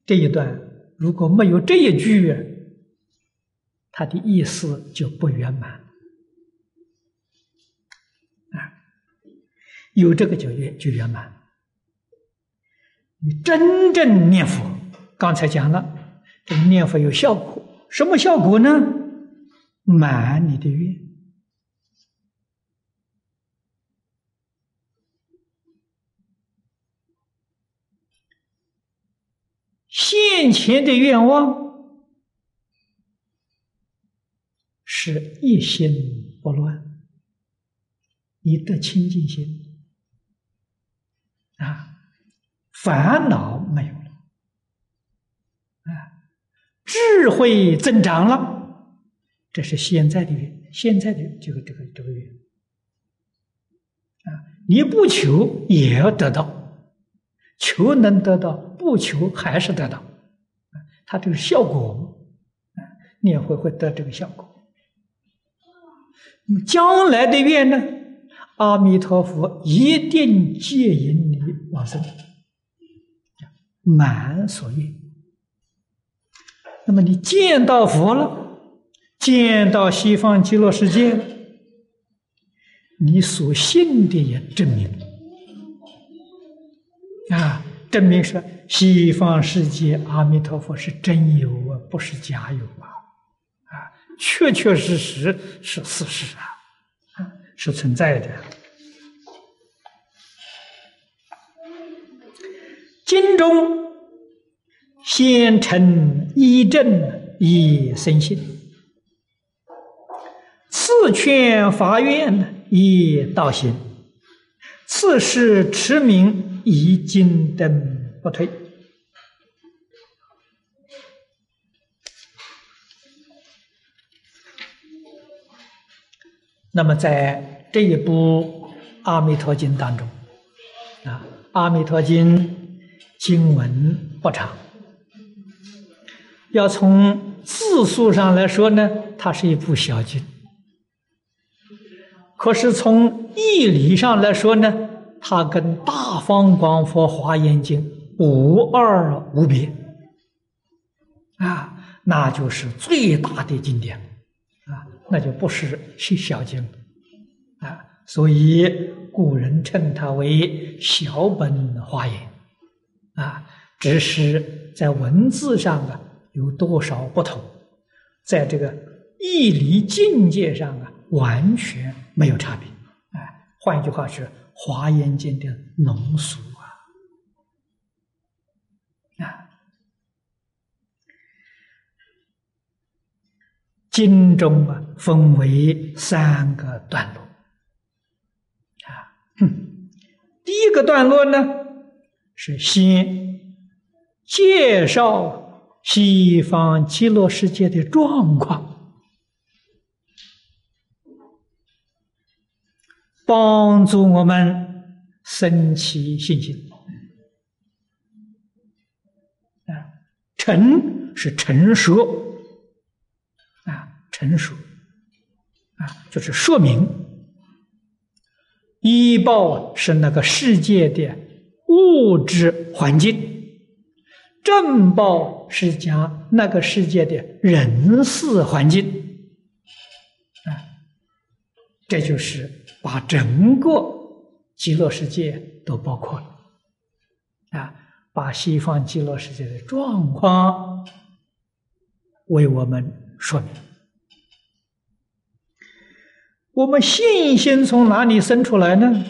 这一段如果没有这一句，它的意思就不圆满啊。有这个就圆就圆满。你真正念佛，刚才讲了，这个念佛有效果，什么效果呢？满你的愿。现前的愿望是一心不乱，你的清净心。啊，烦恼没有了。啊，智慧增长了，这是现在的愿，现在的这个这个这个愿啊，你不求也要得到，求能得到。不求还是得到，他这个效果，啊，念会会得这个效果。那么将来的愿呢？阿弥陀佛一定接引你往生，满所愿。那么你见到佛了，见到西方极乐世界，你所信的也证明啊。证明说，西方世界阿弥陀佛是真有啊，不是假有啊，啊，确确实实是事实啊，啊，是存在的。经中先成一正以生信，次劝法院以道行，次是持名。一进灯不退。那么，在这一部《阿弥陀经》当中，啊，《阿弥陀经》经文不长，要从字数上来说呢，它是一部小经，可是从义理上来说呢，它跟《大方广佛华严经》无二无别，啊，那就是最大的经典，啊，那就不是小经，啊，所以古人称它为小本华严，啊，只是在文字上啊有多少不同，在这个义理境界上啊。完全没有差别，哎，换一句话是《华严经》的浓缩啊，啊，经中啊分为三个段落，啊，第一个段落呢是先介绍西方极乐世界的状况。帮助我们升起信心啊！成是成熟啊，成熟啊，就是说明医报是那个世界的物质环境，正报是讲那个世界的人事环境啊，这就是。把整个极乐世界都包括了，啊，把西方极乐世界的状况为我们说明。我们信心从哪里生出来呢？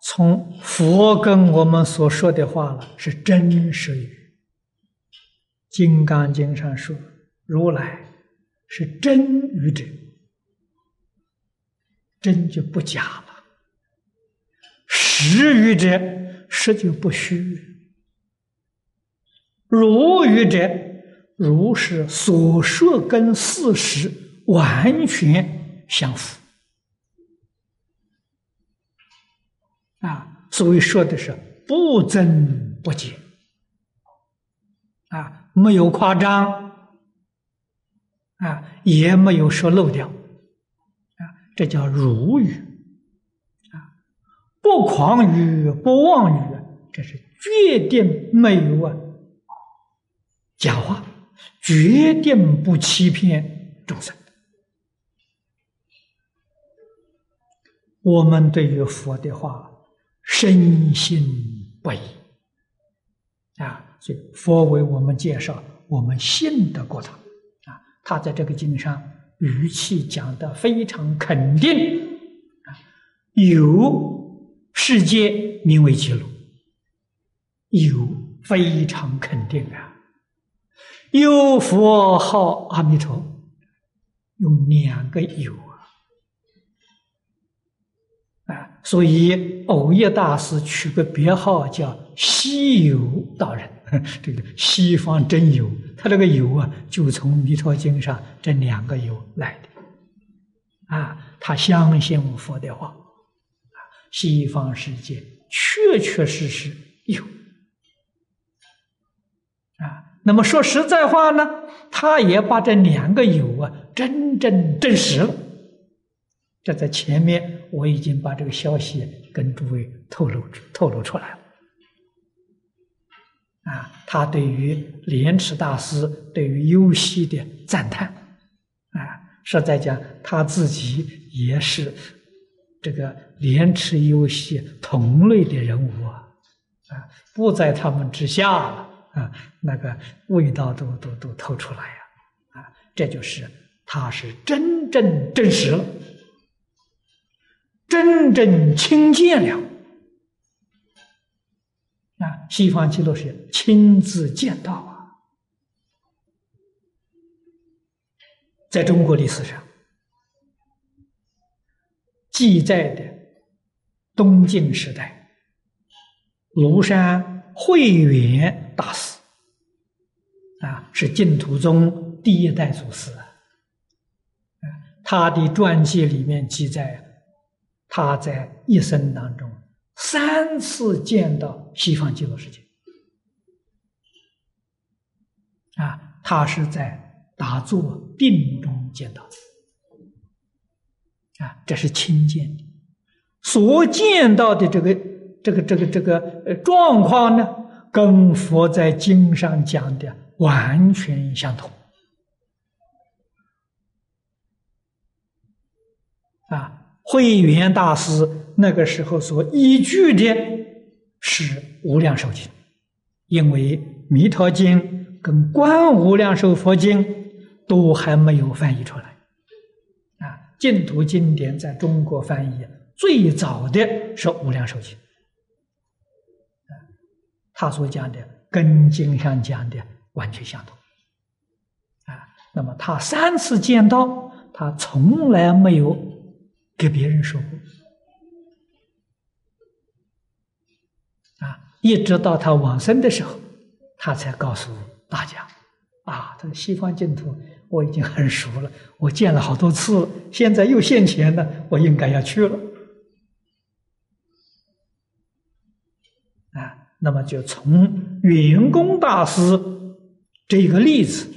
从佛跟我们所说的话了，是真实语。《金刚经》上说：“如来是真语者，真就不假了；实语者，实就不虚；如语者，如是所说跟事实完全相符。啊，所以说的是不增不减。”啊。没有夸张，啊，也没有说漏掉，啊，这叫如语，啊，不狂语，不妄语，这是决定没有啊假话，决定不欺骗众生。我们对于佛的话深信不疑，所以佛为我们介绍我们信的过程啊，他在这个经上语气讲的非常肯定啊，有世界名为极乐，有非常肯定啊，有佛号阿弥陀，用两个有啊，啊，所以偶业大师取个别号叫西游道人。<laughs> 这个西方真有，他这个有啊，就从《弥陀经》上这两个有来的，啊，他相信我佛的话，西方世界确确实实有，啊，那么说实在话呢，他也把这两个有啊，真正证实了。这在前面我已经把这个消息跟诸位透露透露出来了。啊，他对于莲池大师对于优西的赞叹，啊，实在讲他自己也是这个莲池优西同类的人物啊，啊，不在他们之下了啊，那个味道都都都透出来呀，啊，这就是他是真正证实了，真正亲见了。西方极乐世界亲自见到啊，在中国历史上记载的东晋时代，庐山慧远大师啊，是净土宗第一代祖师啊。他的传记里面记载，他在一生当中。三次见到西方极乐世界，啊，他是在打坐定中见到的，啊，这是亲见的。所见到的这个这个这个这个呃状况呢，跟佛在经上讲的完全相同。啊，慧远大师那个时候所依据的是《无量寿经》，因为《弥陀经》跟《观无量寿佛经》都还没有翻译出来。啊，净土经典在中国翻译最早的是《无量寿经》，他所讲的跟经上讲的完全相同。啊，那么他三次见到，他从来没有。给别人说过啊，一直到他往生的时候，他才告诉大家啊，这个西方净土我已经很熟了，我见了好多次了，现在又现前了，我应该要去了啊。那么就从云公大师这个例子，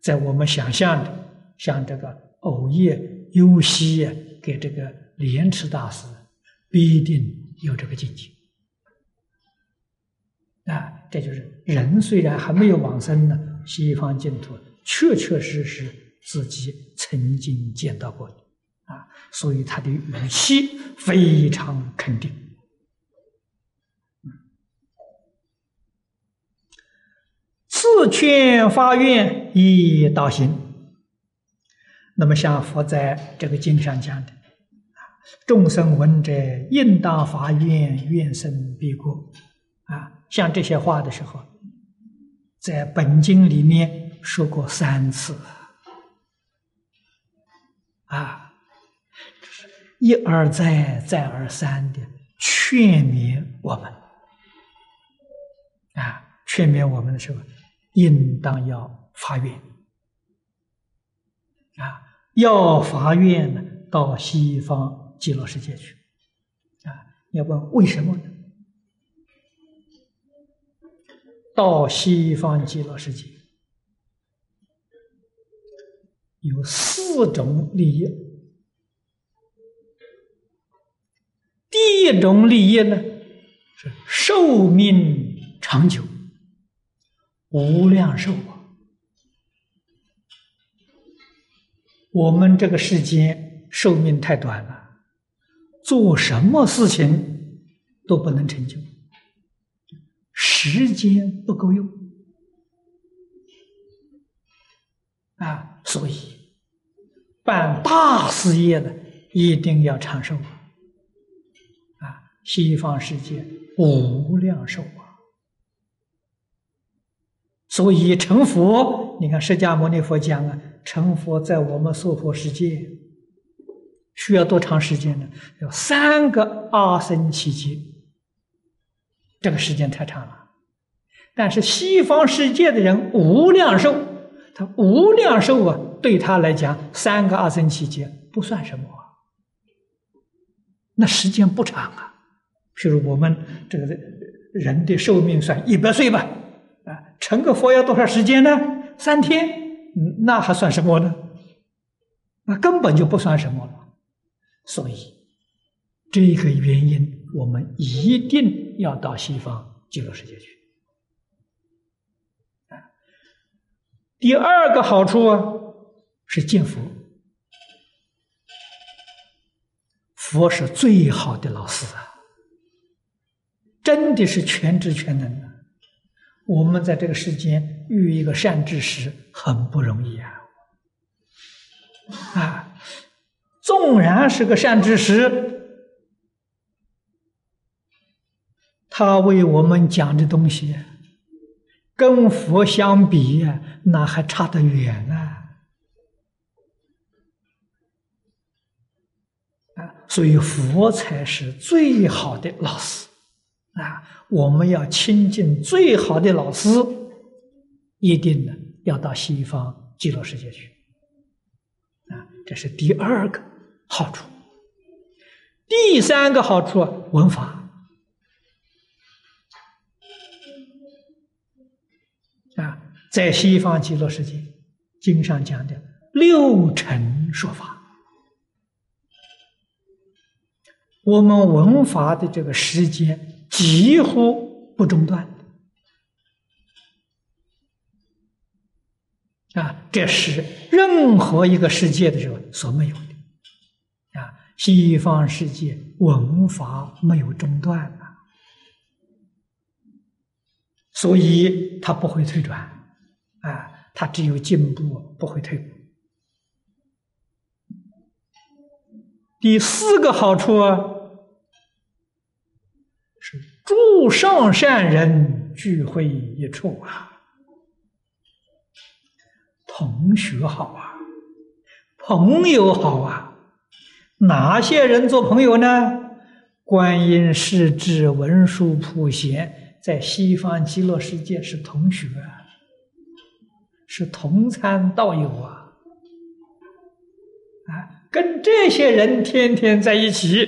在我们想象的，像这个偶夜幽西。给这个莲池大师，必定有这个境界啊！这就是人虽然还没有往生呢，西方净土确确实实自己曾经见到过的啊，所以他的语气非常肯定。自劝发愿以道行，那么像佛在这个经上讲的。众生闻者，应当发愿，愿生必果。像这些话的时候，在本经里面说过三次，啊，一而再，再而三的劝勉我们，啊，劝勉我们的时候，应当要发愿，啊，要发愿呢，到西方。极乐世界去，啊！要问为什么呢？到西方极乐世界有四种利益。第一种利益呢，是寿命长久，无量寿啊！我们这个世间寿命太短了。做什么事情都不能成就，时间不够用啊！所以办大事业的一定要长寿啊！西方世界无量寿啊！所以成佛，你看释迦牟尼佛讲啊，成佛在我们娑婆世界。需要多长时间呢？要三个阿僧祇劫，这个时间太长了。但是西方世界的人无量寿，他无量寿啊，对他来讲，三个阿僧祇劫不算什么啊。那时间不长啊。譬如我们这个人的寿命算一百岁吧，啊，成个佛要多少时间呢？三天，那还算什么呢？那根本就不算什么了。所以，这个原因，我们一定要到西方极乐世界去。第二个好处啊，是见佛。佛是最好的老师啊，真的是全知全能的。我们在这个世间遇一个善知识很不容易啊，啊。纵然是个善知识，他为我们讲的东西，跟佛相比，那还差得远呢。啊，所以佛才是最好的老师啊！我们要亲近最好的老师，一定呢要到西方极乐世界去啊！这是第二个。好处，第三个好处文法在西方极乐世界，经上讲的六尘说法，我们文法的这个时间几乎不中断啊，这是任何一个世界的时候所没有的啊。西方世界文法没有中断啊，所以它不会退转。啊，它只有进步，不会退步。第四个好处啊，是诸上善人聚会一处啊，同学好啊，朋友好啊。哪些人做朋友呢？观音、世智、文殊、普贤，在西方极乐世界是同学。是同参道友啊，啊，跟这些人天天在一起，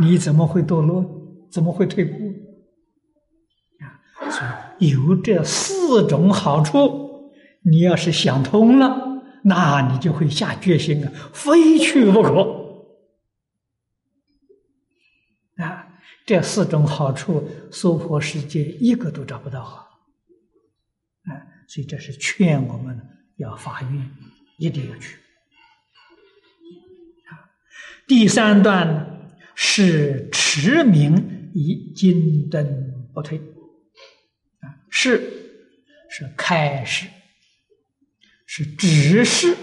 你怎么会堕落？怎么会退步？啊，所以有这四种好处，你要是想通了，那你就会下决心啊，非去不可。啊，这四种好处，娑婆世界一个都找不到啊。所以这是劝我们要发愿，一定要去。啊，第三段呢是持名以金灯不退，啊，是是开始，是指示，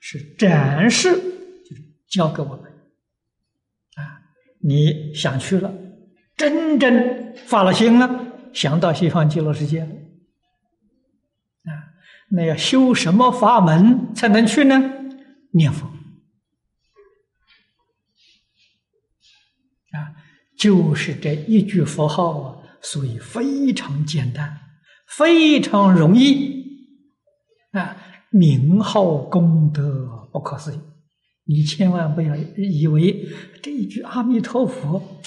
是展示，就是教给我们。啊，你想去了，真正发了心了，想到西方极乐世界了。那要修什么法门才能去呢？念佛啊，就是这一句佛号啊，所以非常简单，非常容易啊，名号功德不可思议。你千万不要以为这一句阿弥陀佛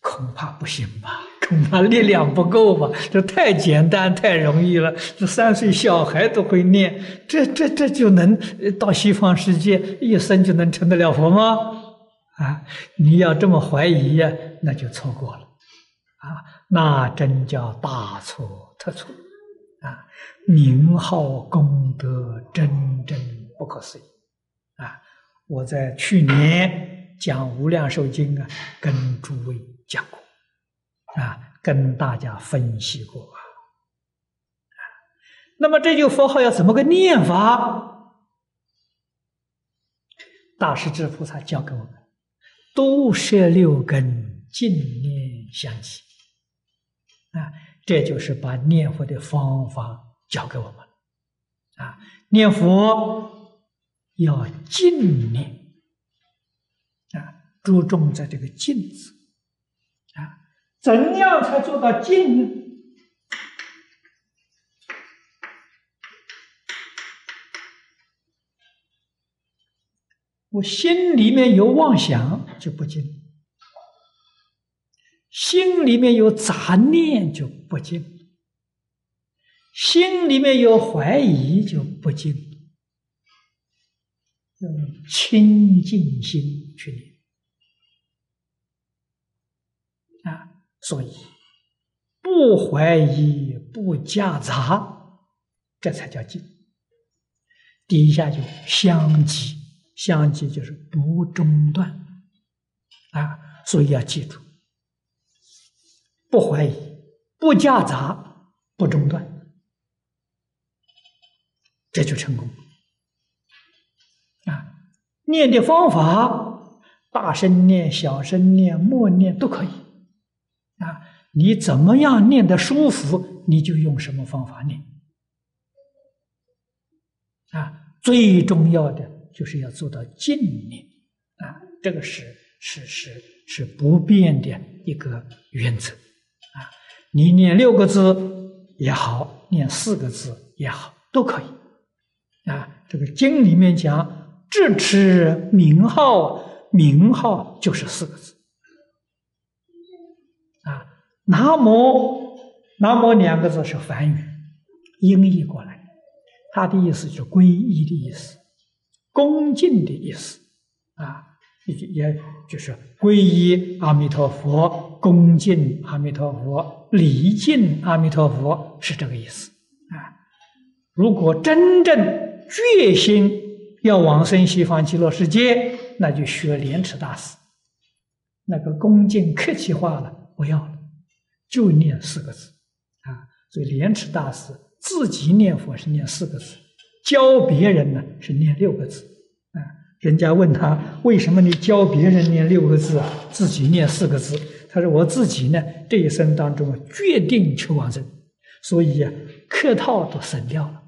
恐怕不行吧。恐怕力量不够吧？<laughs> 这太简单太容易了，这三岁小孩都会念，这这这就能到西方世界一生就能成得了佛吗？啊，你要这么怀疑呀，那就错过了，啊，那真叫大错特错，啊，名号功德真真不可思议，啊，我在去年讲《无量寿经》啊，跟诸位讲过。啊，跟大家分析过啊，那么这句佛号要怎么个念法？大势至菩萨教给我们：都摄六根，净念相继。啊，这就是把念佛的方法教给我们。啊，念佛要静念，啊，注重在这个静字。怎样才做到静呢？我心里面有妄想就不静，心里面有杂念就不静，心里面有怀疑就不静，用清净心去。所以，不怀疑，不夹杂，这才叫静。底下就相继，相继就是不中断啊。所以要记住，不怀疑，不夹杂，不中断，这就成功啊。念的方法，大声念、小声念、默念都可以。你怎么样念得舒服，你就用什么方法念。啊，最重要的就是要做到静念，啊，这个是是是是不变的一个原则。啊，你念六个字也好，念四个字也好，都可以。啊，这个经里面讲，智持名号，名号就是四个字。南无，南无两个字是梵语，音译过来，它的意思就是皈依的意思，恭敬的意思啊，也也就是皈依阿弥陀佛，恭敬阿弥陀佛，礼敬阿弥陀佛，是这个意思啊。如果真正决心要往生西方极乐世界，那就学莲池大师，那个恭敬客气话了不要了，就念四个字啊。所以莲池大师自己念佛是念四个字，教别人呢是念六个字啊。人家问他为什么你教别人念六个字啊，自己念四个字？他说我自己呢这一生当中啊决定求往生，所以呀客套都省掉了。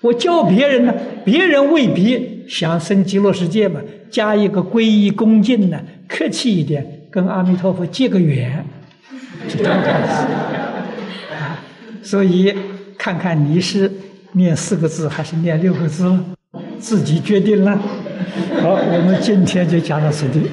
我教别人呢，别人未必想生极乐世界嘛，加一个皈依恭敬呢，客气一点，跟阿弥陀佛结个缘，<laughs> 所以看看你是念四个字还是念六个字，自己决定了。好，我们今天就讲到此地。